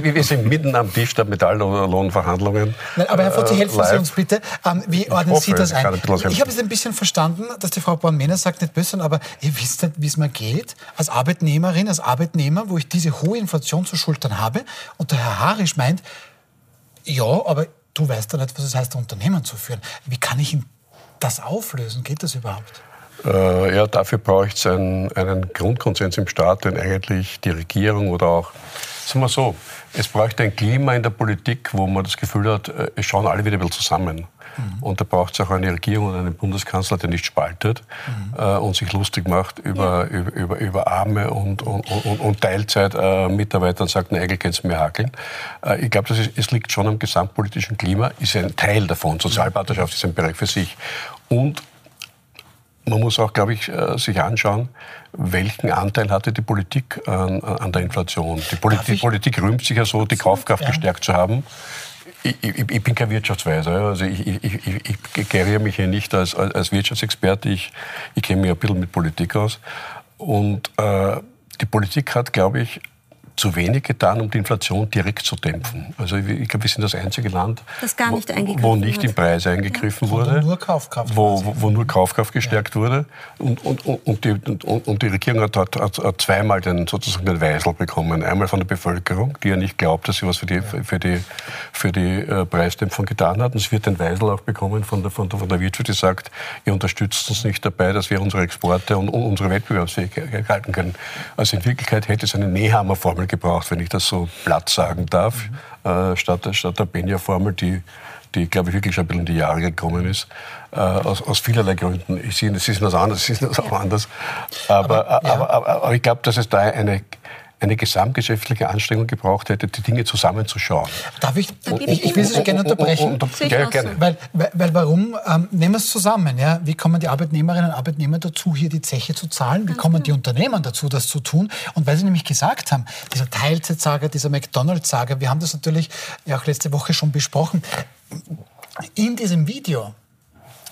wir sind mitten am Tisch der Metalllohnverhandlungen. Nein, aber Herr Fotzi, helfen Sie uns bitte. Ähm, wie ordnen hoffe, Sie das ein? Ich habe es ein bisschen verstanden, dass die Frau Born-Mehner sagt, nicht böse, aber ihr wisst nicht, wie es mir geht. Als Arbeitnehmerin, als Arbeitnehmer, wo ich diese hohe Inflation zu schultern habe. Und der Herr Harisch meint, ja, aber du weißt doch nicht, was es heißt, Unternehmen zu führen. Wie kann ich das auflösen? Geht das überhaupt? Äh, ja, dafür braucht es einen, einen Grundkonsens im Staat, den eigentlich die Regierung oder auch, sagen wir so, es braucht ein Klima in der Politik, wo man das Gefühl hat, äh, es schauen alle wieder ein bisschen zusammen. Mhm. Und da braucht es auch eine Regierung und einen Bundeskanzler, der nicht spaltet mhm. äh, und sich lustig macht über, ja. über, über, über, Arme und, und, und, und Teilzeitmitarbeiter äh, und sagt, na, eigentlich kannst du mir hakeln. Äh, ich glaube, es liegt schon am gesamtpolitischen Klima, ist ein Teil davon. Sozialpartnerschaft ist ein Bereich für sich. Und man muss auch, glaube ich, äh, sich anschauen, welchen Anteil hatte die Politik an, an der Inflation. Die, Poli die Politik rühmt sich ja so, die Kaufkraft ja. gestärkt zu haben. Ich, ich, ich, bin kein Wirtschaftsweiser, also ich, ich, ich geriere mich hier nicht als, als Wirtschaftsexperte, ich, ich kenne mich ein bisschen mit Politik aus. Und äh, die Politik hat, glaube ich, zu wenig getan, um die Inflation direkt zu dämpfen. Also ich glaube, wir sind das einzige Land, das gar nicht wo, wo nicht in Preise eingegriffen ja. wurde, nur Kaufkraft wo, wo, wo, nur Kaufkraft gestärkt ja. wurde. Und, und, und, die, und, und die Regierung hat, hat, hat, zweimal den, sozusagen den Weisel bekommen. Einmal von der Bevölkerung, die ja nicht glaubt, dass sie was für die, für die, für die äh, Preisdämpfung getan hat. Und sie wird den Weisel auch bekommen von der, von, der, von der Wirtschaft, die sagt, ihr unterstützt uns nicht dabei, dass wir unsere Exporte und, und unsere Wettbewerbsfähigkeit halten können. Also in Wirklichkeit hätte es eine Nehammer-Formel Formel gebraucht, wenn ich das so platt sagen darf, mhm. äh, statt, statt der Benja-Formel, die, die, glaube ich, wirklich schon ein bisschen in die Jahre gekommen ist. Äh, aus, aus vielerlei Gründen. Ich sehe, es ist was anderes, es ist auch anders. Aber, aber, ja. aber, aber, aber ich glaube, dass es da eine eine gesamtgesellschaftliche Anstrengung gebraucht hätte, die Dinge zusammenzuschauen. Darf ich, ich, ich will Sie gerne unterbrechen. Und, und, und, ja, gerne. Weil, weil, weil warum? Ähm, nehmen wir es zusammen. Ja? Wie kommen die Arbeitnehmerinnen und Arbeitnehmer dazu, hier die Zeche zu zahlen? Wie kommen die Unternehmen dazu, das zu tun? Und weil Sie nämlich gesagt haben, dieser Teilzeitsager, dieser McDonalds-Sager, wir haben das natürlich ja auch letzte Woche schon besprochen. In diesem Video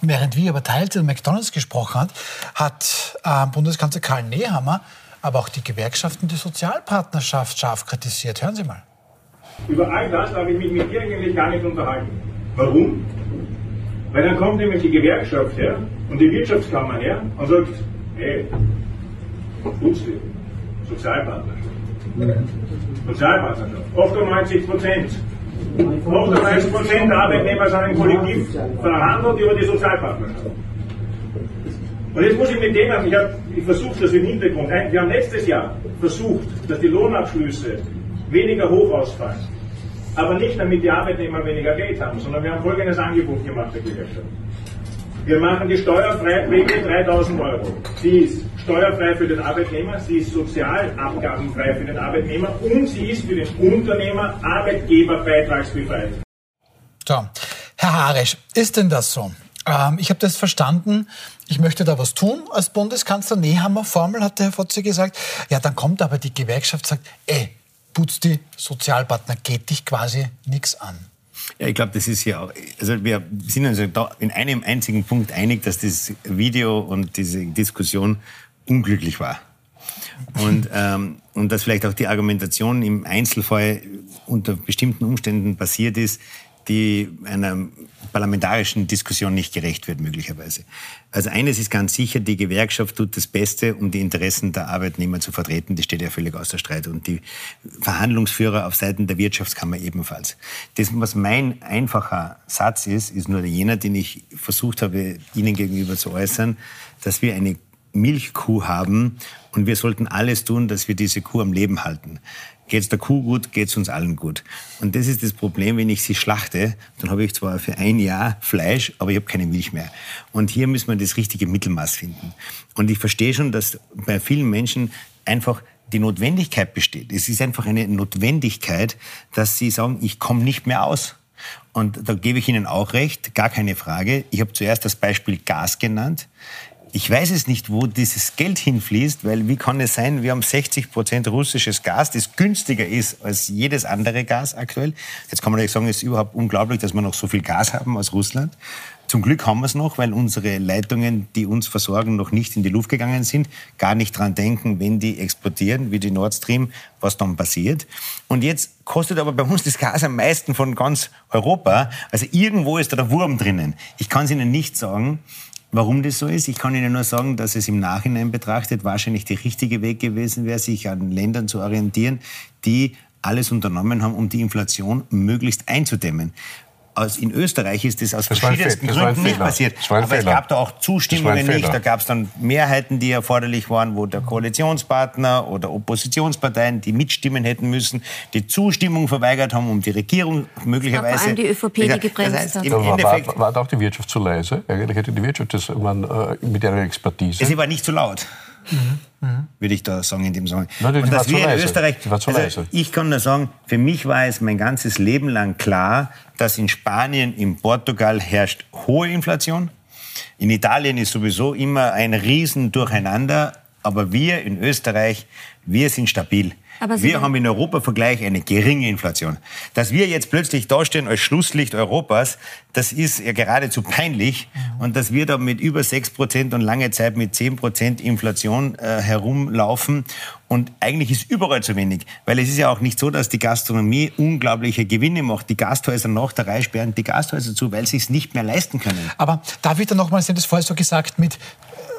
Während wir über Teilzeit und McDonalds gesprochen hat, hat äh, Bundeskanzler Karl Nehammer aber auch die Gewerkschaften die Sozialpartnerschaft scharf kritisiert. Hören Sie mal. Über all das darf ich mich mit dir eigentlich gar nicht unterhalten. Warum? Weil dann kommt nämlich die Gewerkschaft her und die Wirtschaftskammer her und sagt, hey, Putzli, Sozialpartnerschaft. Sozialpartnerschaft. 98 Prozent. 98 Prozent der Arbeitnehmer sind im Kollektiv verhandelt über die Sozialpartnerschaft. Und jetzt muss ich mit denen, ich, ich versuche das im Hintergrund, wir haben letztes Jahr versucht, dass die Lohnabschlüsse weniger hoch ausfallen. Aber nicht damit die Arbeitnehmer weniger Geld haben, sondern wir haben folgendes Angebot gemacht der Gesellschaft. Wir machen die steuerfreie Prämie 3000 Euro. Sie ist steuerfrei für den Arbeitnehmer, sie ist sozialabgabenfrei für den Arbeitnehmer und sie ist für den Unternehmer Arbeitgeberbeitragsbefreit. So, Herr Harisch, ist denn das so? Ähm, ich habe das verstanden, ich möchte da was tun als Bundeskanzler. Nehammer Formel, hat der Herr Fotze gesagt. Ja, dann kommt aber die Gewerkschaft sagt, ey, putz die Sozialpartner, geht dich quasi nichts an. Ja, ich glaube, das ist ja auch, also wir sind uns da in einem einzigen Punkt einig, dass das Video und diese Diskussion unglücklich war. Und, ähm, und dass vielleicht auch die Argumentation im Einzelfall unter bestimmten Umständen passiert ist, die einer parlamentarischen Diskussion nicht gerecht wird, möglicherweise. Also eines ist ganz sicher, die Gewerkschaft tut das Beste, um die Interessen der Arbeitnehmer zu vertreten. Das steht ja völlig außer Streit. Und die Verhandlungsführer auf Seiten der Wirtschaftskammer ebenfalls. Das, was mein einfacher Satz ist, ist nur jener, den ich versucht habe, Ihnen gegenüber zu äußern, dass wir eine Milchkuh haben und wir sollten alles tun, dass wir diese Kuh am Leben halten. Geht es der Kuh gut, geht es uns allen gut. Und das ist das Problem, wenn ich sie schlachte, dann habe ich zwar für ein Jahr Fleisch, aber ich habe keine Milch mehr. Und hier müssen wir das richtige Mittelmaß finden. Und ich verstehe schon, dass bei vielen Menschen einfach die Notwendigkeit besteht. Es ist einfach eine Notwendigkeit, dass sie sagen, ich komme nicht mehr aus. Und da gebe ich Ihnen auch recht, gar keine Frage. Ich habe zuerst das Beispiel Gas genannt. Ich weiß es nicht, wo dieses Geld hinfließt, weil wie kann es sein, wir haben 60 Prozent russisches Gas, das günstiger ist als jedes andere Gas aktuell. Jetzt kann man natürlich sagen, es ist überhaupt unglaublich, dass wir noch so viel Gas haben aus Russland. Zum Glück haben wir es noch, weil unsere Leitungen, die uns versorgen, noch nicht in die Luft gegangen sind. Gar nicht dran denken, wenn die exportieren, wie die Nord Stream, was dann passiert. Und jetzt kostet aber bei uns das Gas am meisten von ganz Europa. Also irgendwo ist da der Wurm drinnen. Ich kann es Ihnen nicht sagen. Warum das so ist, ich kann Ihnen nur sagen, dass es im Nachhinein betrachtet wahrscheinlich der richtige Weg gewesen wäre, sich an Ländern zu orientieren, die alles unternommen haben, um die Inflation möglichst einzudämmen aus, in Österreich ist das aus das verschiedensten Gründen nicht passiert. Aber es gab da auch Zustimmungen nicht. Da gab es dann Mehrheiten, die erforderlich waren, wo der Koalitionspartner oder Oppositionsparteien, die mitstimmen hätten müssen, die Zustimmung verweigert haben, um die Regierung möglicherweise... Vor allem die ÖVP, die gebremst das heißt, hat. Im Endeffekt, war, war, war auch die Wirtschaft zu leise? Eigentlich hätte die Wirtschaft das man, äh, mit ihrer Expertise... Sie war nicht zu laut. Mhm. Würde ich da sagen in dem Song. Nein, und dass wir in Österreich, also ich kann nur sagen, für mich war es mein ganzes Leben lang klar, dass in Spanien, in Portugal herrscht hohe Inflation. In Italien ist sowieso immer ein Riesendurcheinander. Aber wir in Österreich, wir sind stabil wir haben in Europa-Vergleich eine geringe Inflation. Dass wir jetzt plötzlich dastehen als Schlusslicht Europas, das ist ja geradezu peinlich. Und dass wir da mit über 6 Prozent und lange Zeit mit 10 Prozent Inflation äh, herumlaufen. Und eigentlich ist überall zu wenig. Weil es ist ja auch nicht so, dass die Gastronomie unglaubliche Gewinne macht. Die Gasthäuser nach der Reihe sperren die Gasthäuser zu, weil sie es nicht mehr leisten können. Aber darf ich da nochmal, Sie haben das vorher so gesagt, mit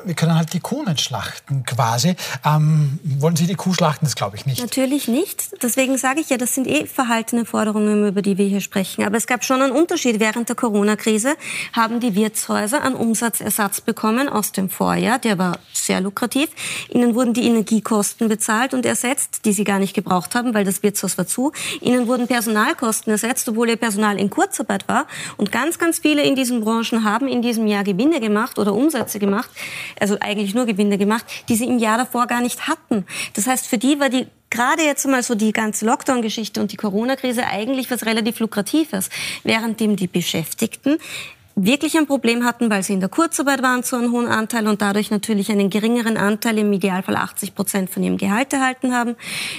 wir können halt die Kuh nicht schlachten quasi. Ähm, wollen Sie die Kuh schlachten? Das glaube ich nicht. Natürlich nicht. Deswegen sage ich ja, das sind eh verhaltene Forderungen, über die wir hier sprechen. Aber es gab schon einen Unterschied. Während der Corona-Krise haben die Wirtshäuser einen Umsatzersatz bekommen aus dem Vorjahr. Der war sehr lukrativ. Ihnen wurden die Energiekosten bezahlt und ersetzt, die sie gar nicht gebraucht haben, weil das Wirtshaus war zu. Ihnen wurden Personalkosten ersetzt, obwohl ihr Personal in Kurzarbeit war. Und ganz, ganz viele in diesen Branchen haben in diesem Jahr Gewinne gemacht oder Umsätze gemacht, also eigentlich nur Gewinne gemacht, die sie im Jahr davor gar nicht hatten. Das heißt, für die war die gerade jetzt mal so die ganze Lockdown-Geschichte und die Corona-Krise eigentlich was relativ Lukratives, währenddem die Beschäftigten wirklich ein Problem hatten, weil sie in der Kurzarbeit waren zu einem hohen Anteil und dadurch natürlich einen geringeren Anteil, im Idealfall 80 Prozent von ihrem Gehalt erhalten haben,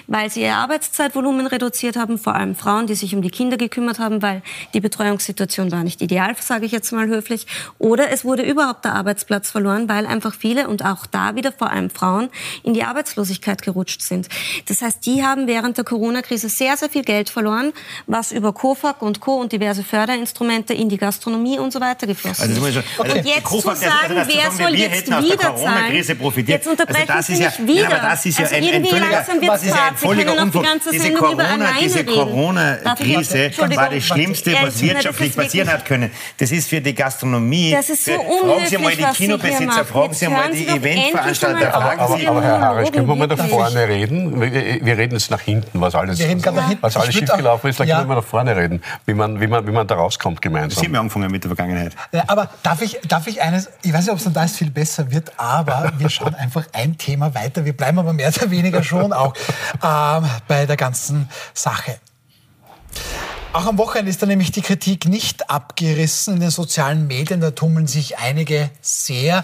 weil sie ihr Arbeitszeitvolumen reduziert haben, vor allem Frauen, die sich um die Kinder gekümmert haben, weil die Betreuungssituation war nicht ideal, sage ich jetzt mal höflich, oder es wurde überhaupt der Arbeitsplatz verloren, weil einfach viele und auch da wieder vor allem Frauen in die Arbeitslosigkeit gerutscht sind. Das heißt, die haben während der Corona-Krise sehr, sehr viel Geld verloren, was über COFAG und Co. und diverse Förderinstrumente in die Gastronomie und so weitergeflossen also, ist. Also, und jetzt Kofak, zu sagen, also, wer soll jetzt wieder zahlen, jetzt unterbrechen also Sie mich ja, wieder. Ja, das ist ja also ein, ein völliger, das ist ein völliger Unfug. Die diese Corona, diese Corona-Krise war das Schlimmste, was wirtschaftlich passieren hat können. Das ist für die Gastronomie. Das ist so Fragen Sie mal die Kinobesitzer, fragen Sie mal die Eventveranstalter. Aber, Herr Harisch, können wir mal da vorne reden? Wir reden jetzt nach hinten, was alles, was alles schiefgelaufen ist. Da können wir nach vorne reden, wie man, wie man, wie man da rauskommt gemeinsam. Sie haben ja angefangen mit der Vergangenheit. Vergangenheit. Ja, aber darf ich, darf ich eines, ich weiß nicht, ob es dann da viel besser wird, aber wir schauen einfach ein Thema weiter. Wir bleiben aber mehr oder weniger schon auch ähm, bei der ganzen Sache. Auch am Wochenende ist da nämlich die Kritik nicht abgerissen in den sozialen Medien. Da tummeln sich einige sehr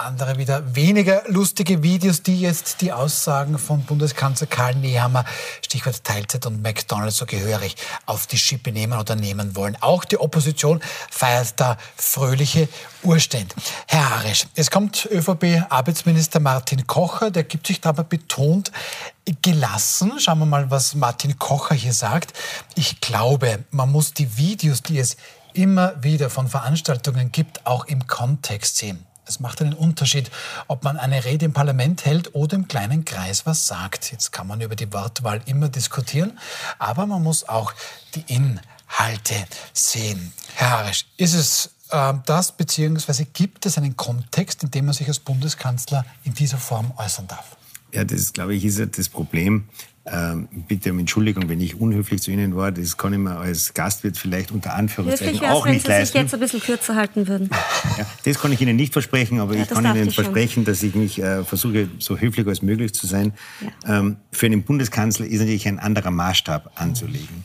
andere wieder weniger lustige Videos, die jetzt die Aussagen von Bundeskanzler Karl Nehammer, Stichwort Teilzeit und McDonalds so gehörig auf die Schippe nehmen oder nehmen wollen. Auch die Opposition feiert da fröhliche Urstände. Herr Harisch, es kommt ÖVP-Arbeitsminister Martin Kocher, der gibt sich dabei betont gelassen. Schauen wir mal, was Martin Kocher hier sagt. Ich glaube, man muss die Videos, die es immer wieder von Veranstaltungen gibt, auch im Kontext sehen. Es macht einen Unterschied, ob man eine Rede im Parlament hält oder im kleinen Kreis was sagt. Jetzt kann man über die Wortwahl immer diskutieren, aber man muss auch die Inhalte sehen. Herr Harisch, ist es äh, das, beziehungsweise gibt es einen Kontext, in dem man sich als Bundeskanzler in dieser Form äußern darf? Ja, das glaube ich ist das Problem. Ähm, bitte um Entschuldigung, wenn ich unhöflich zu Ihnen war. Das kann ich mir als Gastwirt vielleicht unter Anführungszeichen auch nicht wenn Sie sich jetzt ein bisschen kürzer halten würden. Ja, das kann ich Ihnen nicht versprechen, aber ja, ich kann Ihnen versprechen, schon. dass ich mich äh, versuche, so höflich als möglich zu sein. Ja. Ähm, für einen Bundeskanzler ist natürlich ein anderer Maßstab anzulegen.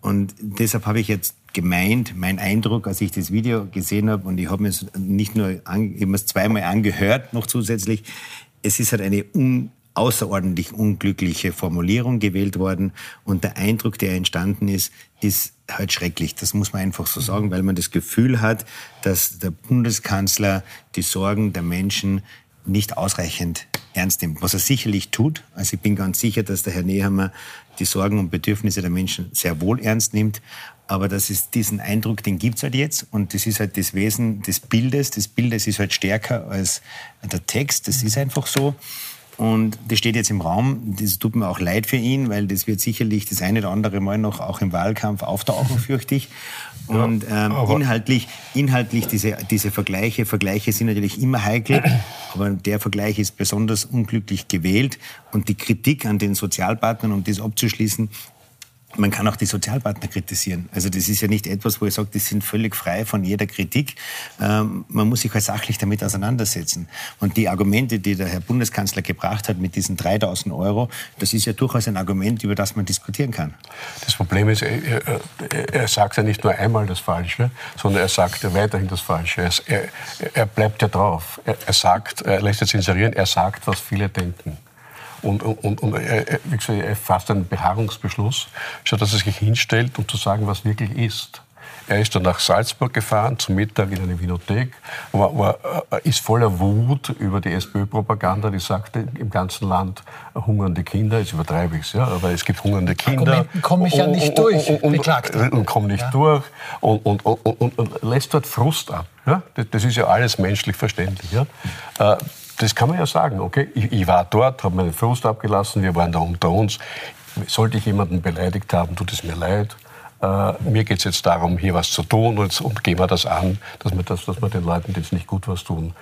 Und deshalb habe ich jetzt gemeint, mein Eindruck, als ich das Video gesehen habe, und ich habe mir es nicht nur, an, ich habe es zweimal angehört, noch zusätzlich, es ist halt eine un außerordentlich unglückliche Formulierung gewählt worden. Und der Eindruck, der entstanden ist, ist halt schrecklich. Das muss man einfach so sagen, weil man das Gefühl hat, dass der Bundeskanzler die Sorgen der Menschen nicht ausreichend ernst nimmt, was er sicherlich tut. Also ich bin ganz sicher, dass der Herr Nehammer die Sorgen und Bedürfnisse der Menschen sehr wohl ernst nimmt. Aber das ist diesen Eindruck, den gibt's halt jetzt. Und das ist halt das Wesen des Bildes. Das Bildes ist halt stärker als der Text. Das ist einfach so. Und das steht jetzt im Raum. Das tut mir auch leid für ihn, weil das wird sicherlich das eine oder andere Mal noch auch im Wahlkampf auftauchen, fürchte ich. Und ähm, inhaltlich, inhaltlich diese, diese Vergleiche, Vergleiche sind natürlich immer heikel, aber der Vergleich ist besonders unglücklich gewählt. Und die Kritik an den Sozialpartnern, um das abzuschließen, man kann auch die Sozialpartner kritisieren. Also das ist ja nicht etwas, wo ich sage, die sind völlig frei von jeder Kritik. Ähm, man muss sich halt sachlich damit auseinandersetzen. Und die Argumente, die der Herr Bundeskanzler gebracht hat mit diesen 3000 Euro, das ist ja durchaus ein Argument, über das man diskutieren kann. Das Problem ist, er, er sagt ja nicht nur einmal das Falsche, sondern er sagt ja weiterhin das Falsche. Er, er bleibt ja drauf. Er, er sagt, er lässt jetzt inserieren, er sagt, was viele denken und, und, und er, wie gesagt, er fasst einen Beharrungsbeschluss, statt dass er sich hinstellt, um zu sagen, was wirklich ist. Er ist dann nach Salzburg gefahren, zum Mittag in eine Winothek, war, war, äh, ist voller Wut über die SPÖ-Propaganda, die sagte, im ganzen Land hungernde Kinder, jetzt übertreibe ich es, ja, aber es gibt hungernde Kinder. Komme ich ja nicht durch, und, und. Und, und komme nicht ja. durch und, und, und, und, lässt dort Frust ab. Ja? Das ist ja alles menschlich verständlich. Ja? Das kann man ja sagen, okay, ich, ich war dort, habe meinen Frust abgelassen, wir waren da unter uns. Sollte ich jemanden beleidigt haben, tut es mir leid. Äh, mir geht es jetzt darum, hier was zu tun und, und gehen wir das an, dass wir, das, dass wir den Leuten jetzt nicht gut was tun.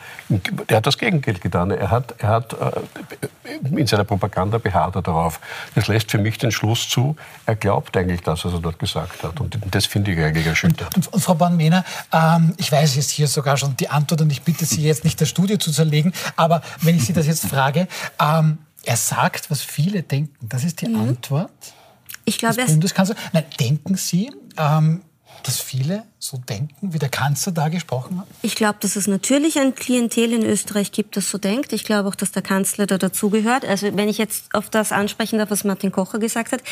Er hat das Gegenteil getan. Er hat, er hat äh, in seiner Propaganda beharrt er darauf. Das lässt für mich den Schluss zu, er glaubt eigentlich das, was er dort gesagt hat. Und das finde ich eigentlich erschütternd. Und, und Frau Born-Mehner, ähm, ich weiß jetzt hier sogar schon die Antwort und ich bitte Sie jetzt nicht das Studio zu zerlegen, aber wenn ich Sie das jetzt frage, ähm, er sagt, was viele denken. Das ist die mhm. Antwort ich glaube, des Bundeskanzlers. Nein, denken Sie, ähm, dass viele so denken, wie der Kanzler da gesprochen hat? Ich glaube, dass es natürlich ein Klientel in Österreich gibt, das so denkt. Ich glaube auch, dass der Kanzler da dazugehört. Also wenn ich jetzt auf das ansprechen darf, was Martin Kocher gesagt hat.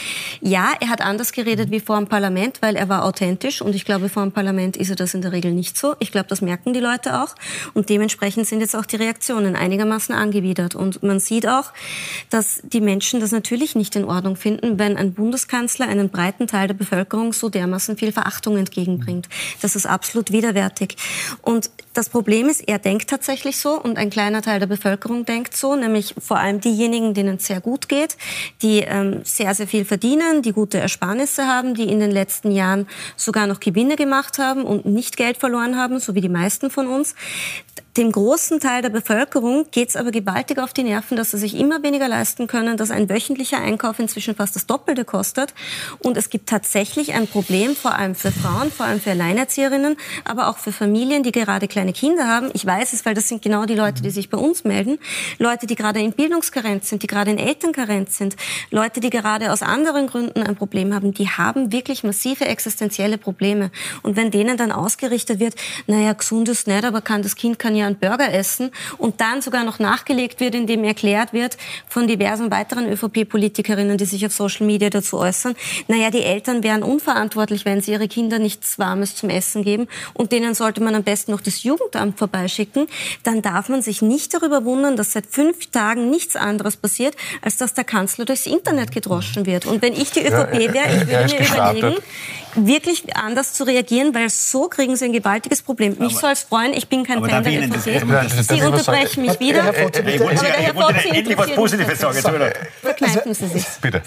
Ja, er hat anders geredet wie vor dem Parlament, weil er war authentisch. Und ich glaube, vor dem Parlament ist er das in der Regel nicht so. Ich glaube, das merken die Leute auch. Und dementsprechend sind jetzt auch die Reaktionen einigermaßen angewidert. Und man sieht auch, dass die Menschen das natürlich nicht in Ordnung finden, wenn ein Bundeskanzler einen breiten Teil der Bevölkerung so dermaßen viel Verachtung entgegenbringt. Das ist absolut widerwärtig. Und das Problem ist, er denkt tatsächlich so und ein kleiner Teil der Bevölkerung denkt so, nämlich vor allem diejenigen, denen es sehr gut geht, die ähm, sehr, sehr viel verdienen, die gute Ersparnisse haben, die in den letzten Jahren sogar noch Gewinne gemacht haben und nicht Geld verloren haben, so wie die meisten von uns. Dem großen Teil der Bevölkerung geht es aber gewaltig auf die Nerven, dass sie sich immer weniger leisten können, dass ein wöchentlicher Einkauf inzwischen fast das Doppelte kostet. Und es gibt tatsächlich ein Problem, vor allem für Frauen, vor allem für Alleinerzieherinnen, aber auch für Familien, die gerade kleine Kinder haben. Ich weiß es, weil das sind genau die Leute, die sich bei uns melden. Leute, die gerade in Bildungskarenz sind, die gerade in Elternkarenz sind. Leute, die gerade aus anderen Gründen ein Problem haben, die haben wirklich massive existenzielle Probleme. Und wenn denen dann ausgerichtet wird, naja, gesund ist nicht, aber kann das Kind kann ja einen Burger essen und dann sogar noch nachgelegt wird, indem erklärt wird von diversen weiteren ÖVP-Politikerinnen, die sich auf Social Media dazu äußern, naja, die Eltern wären unverantwortlich, wenn sie ihre Kinder nichts Warmes zum Essen geben und denen sollte man am besten noch das Jugendamt vorbeischicken, dann darf man sich nicht darüber wundern, dass seit fünf Tagen nichts anderes passiert, als dass der Kanzler durchs Internet gedroschen wird. Und wenn ich die ÖVP wäre, ich würde mir überlegen, wirklich anders zu reagieren, weil so kriegen sie ein gewaltiges Problem. Mich soll es freuen, ich bin kein Fan der ÖVP. Sie unterbrechen mich wieder. Ich wollte endlich was Positives sagen. Verkneifen Sie sich. Bitte.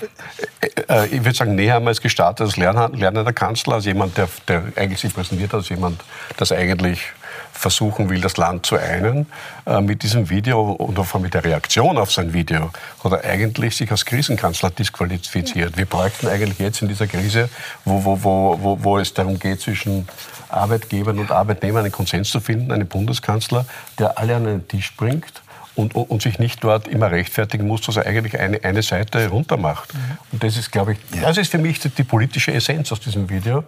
Äh, ich würde sagen, näher haben wir es gestartet als lernender Kanzler, als jemand, der, der eigentlich sich präsentiert als jemand, das eigentlich versuchen will, das Land zu einen. Äh, mit diesem Video und auch mit der Reaktion auf sein Video hat er eigentlich sich als Krisenkanzler disqualifiziert. Wir bräuchten eigentlich jetzt in dieser Krise, wo, wo, wo, wo, es darum geht, zwischen Arbeitgebern und Arbeitnehmern einen Konsens zu finden, einen Bundeskanzler, der alle an den Tisch bringt und, und, sich nicht dort immer rechtfertigen muss, dass er eigentlich eine, eine Seite runter macht. Mhm. Und das ist, glaube ich, das ist für mich die, die politische Essenz aus diesem Video,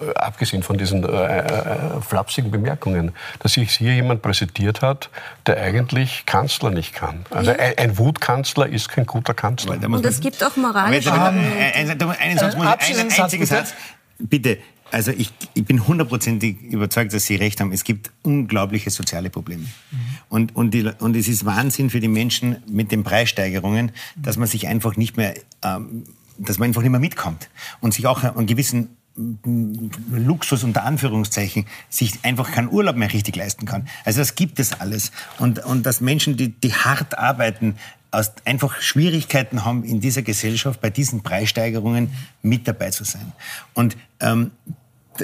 äh, abgesehen von diesen äh, äh, flapsigen Bemerkungen, dass sich hier jemand präsentiert hat, der eigentlich Kanzler nicht kann. Also ein, ein Wutkanzler ist kein guter Kanzler. Und es gibt auch moralische... Einen, einen, Satz, einen einzigen Satz. Bitte, also ich, ich bin hundertprozentig überzeugt, dass Sie recht haben. Es gibt unglaubliche soziale Probleme. Mhm. Und, und, die, und es ist Wahnsinn für die Menschen mit den Preissteigerungen, dass man sich einfach nicht mehr, ähm, dass man einfach nicht mehr mitkommt und sich auch einen gewissen Luxus unter Anführungszeichen sich einfach keinen Urlaub mehr richtig leisten kann. Also das gibt es alles. Und, und dass Menschen, die, die hart arbeiten, aus einfach Schwierigkeiten haben, in dieser Gesellschaft bei diesen Preissteigerungen mit dabei zu sein. Und ähm,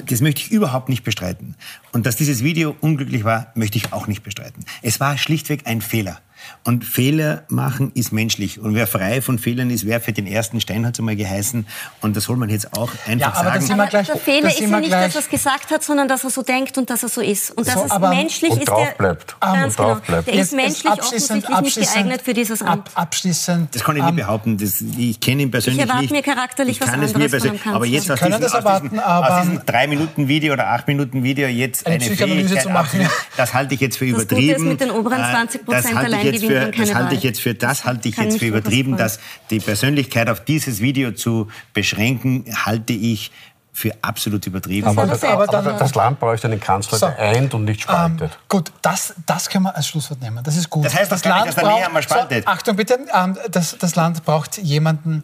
das möchte ich überhaupt nicht bestreiten. Und dass dieses Video unglücklich war, möchte ich auch nicht bestreiten. Es war schlichtweg ein Fehler. Und Fehler machen ist menschlich. Und wer frei von Fehlern ist, wer für den ersten Stein hat es einmal geheißen. Und das soll man jetzt auch einfach ja, aber sagen. Aber gleich, der Fehler ist ja nicht, dass er es gesagt hat, sondern dass er so denkt und dass er so ist. Und dass so, es menschlich und ist. Drauf bleibt. Der, ganz genau. Bleibt. Der ist menschlich offensichtlich nicht geeignet für dieses Amt. Ab, abschließend. Das kann ich nicht um, behaupten. Das, ich kenne ihn persönlich ich erwarte nicht. mir charakterlich was anderes von einem Aber jetzt aus diesem, erwarten, aus diesem, drei Minuten Video oder acht Minuten Video jetzt eine, eine Fähigkeit zu machen, das halte ich jetzt für übertrieben. Das Gute ist mit den oberen 20 äh, Prozent allein gewinnen keine halte ich jetzt für, das halte ich jetzt für übertrieben, dass die Persönlichkeit auf dieses Video zu beschränken, halte ich für absolut übertrieben. Aber, das, aber, dann, das Land bräuchte einen Kanzler, so, der eint und nicht spaltet. Ähm, gut, das, das können wir als Schlusswort nehmen. Das ist gut. Das heißt, das, das Land nicht, dass braucht, spaltet. So, Achtung bitte, ähm, das, das Land braucht jemanden,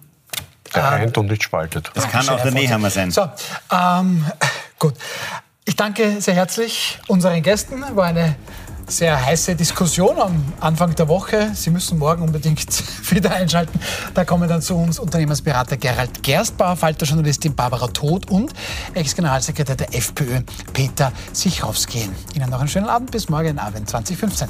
der äh, eint und nicht spaltet. Das kann auch der Nehammer sein. So, ähm, gut. Ich danke sehr herzlich unseren Gästen. War eine sehr heiße Diskussion am Anfang der Woche. Sie müssen morgen unbedingt wieder einschalten. Da kommen dann zu uns Unternehmensberater Gerald Gerstbauer, Falterjournalistin Barbara Todt und Ex-Generalsekretär der FPÖ Peter Sichrowski. Ihnen noch einen schönen Abend. Bis morgen Abend 2015.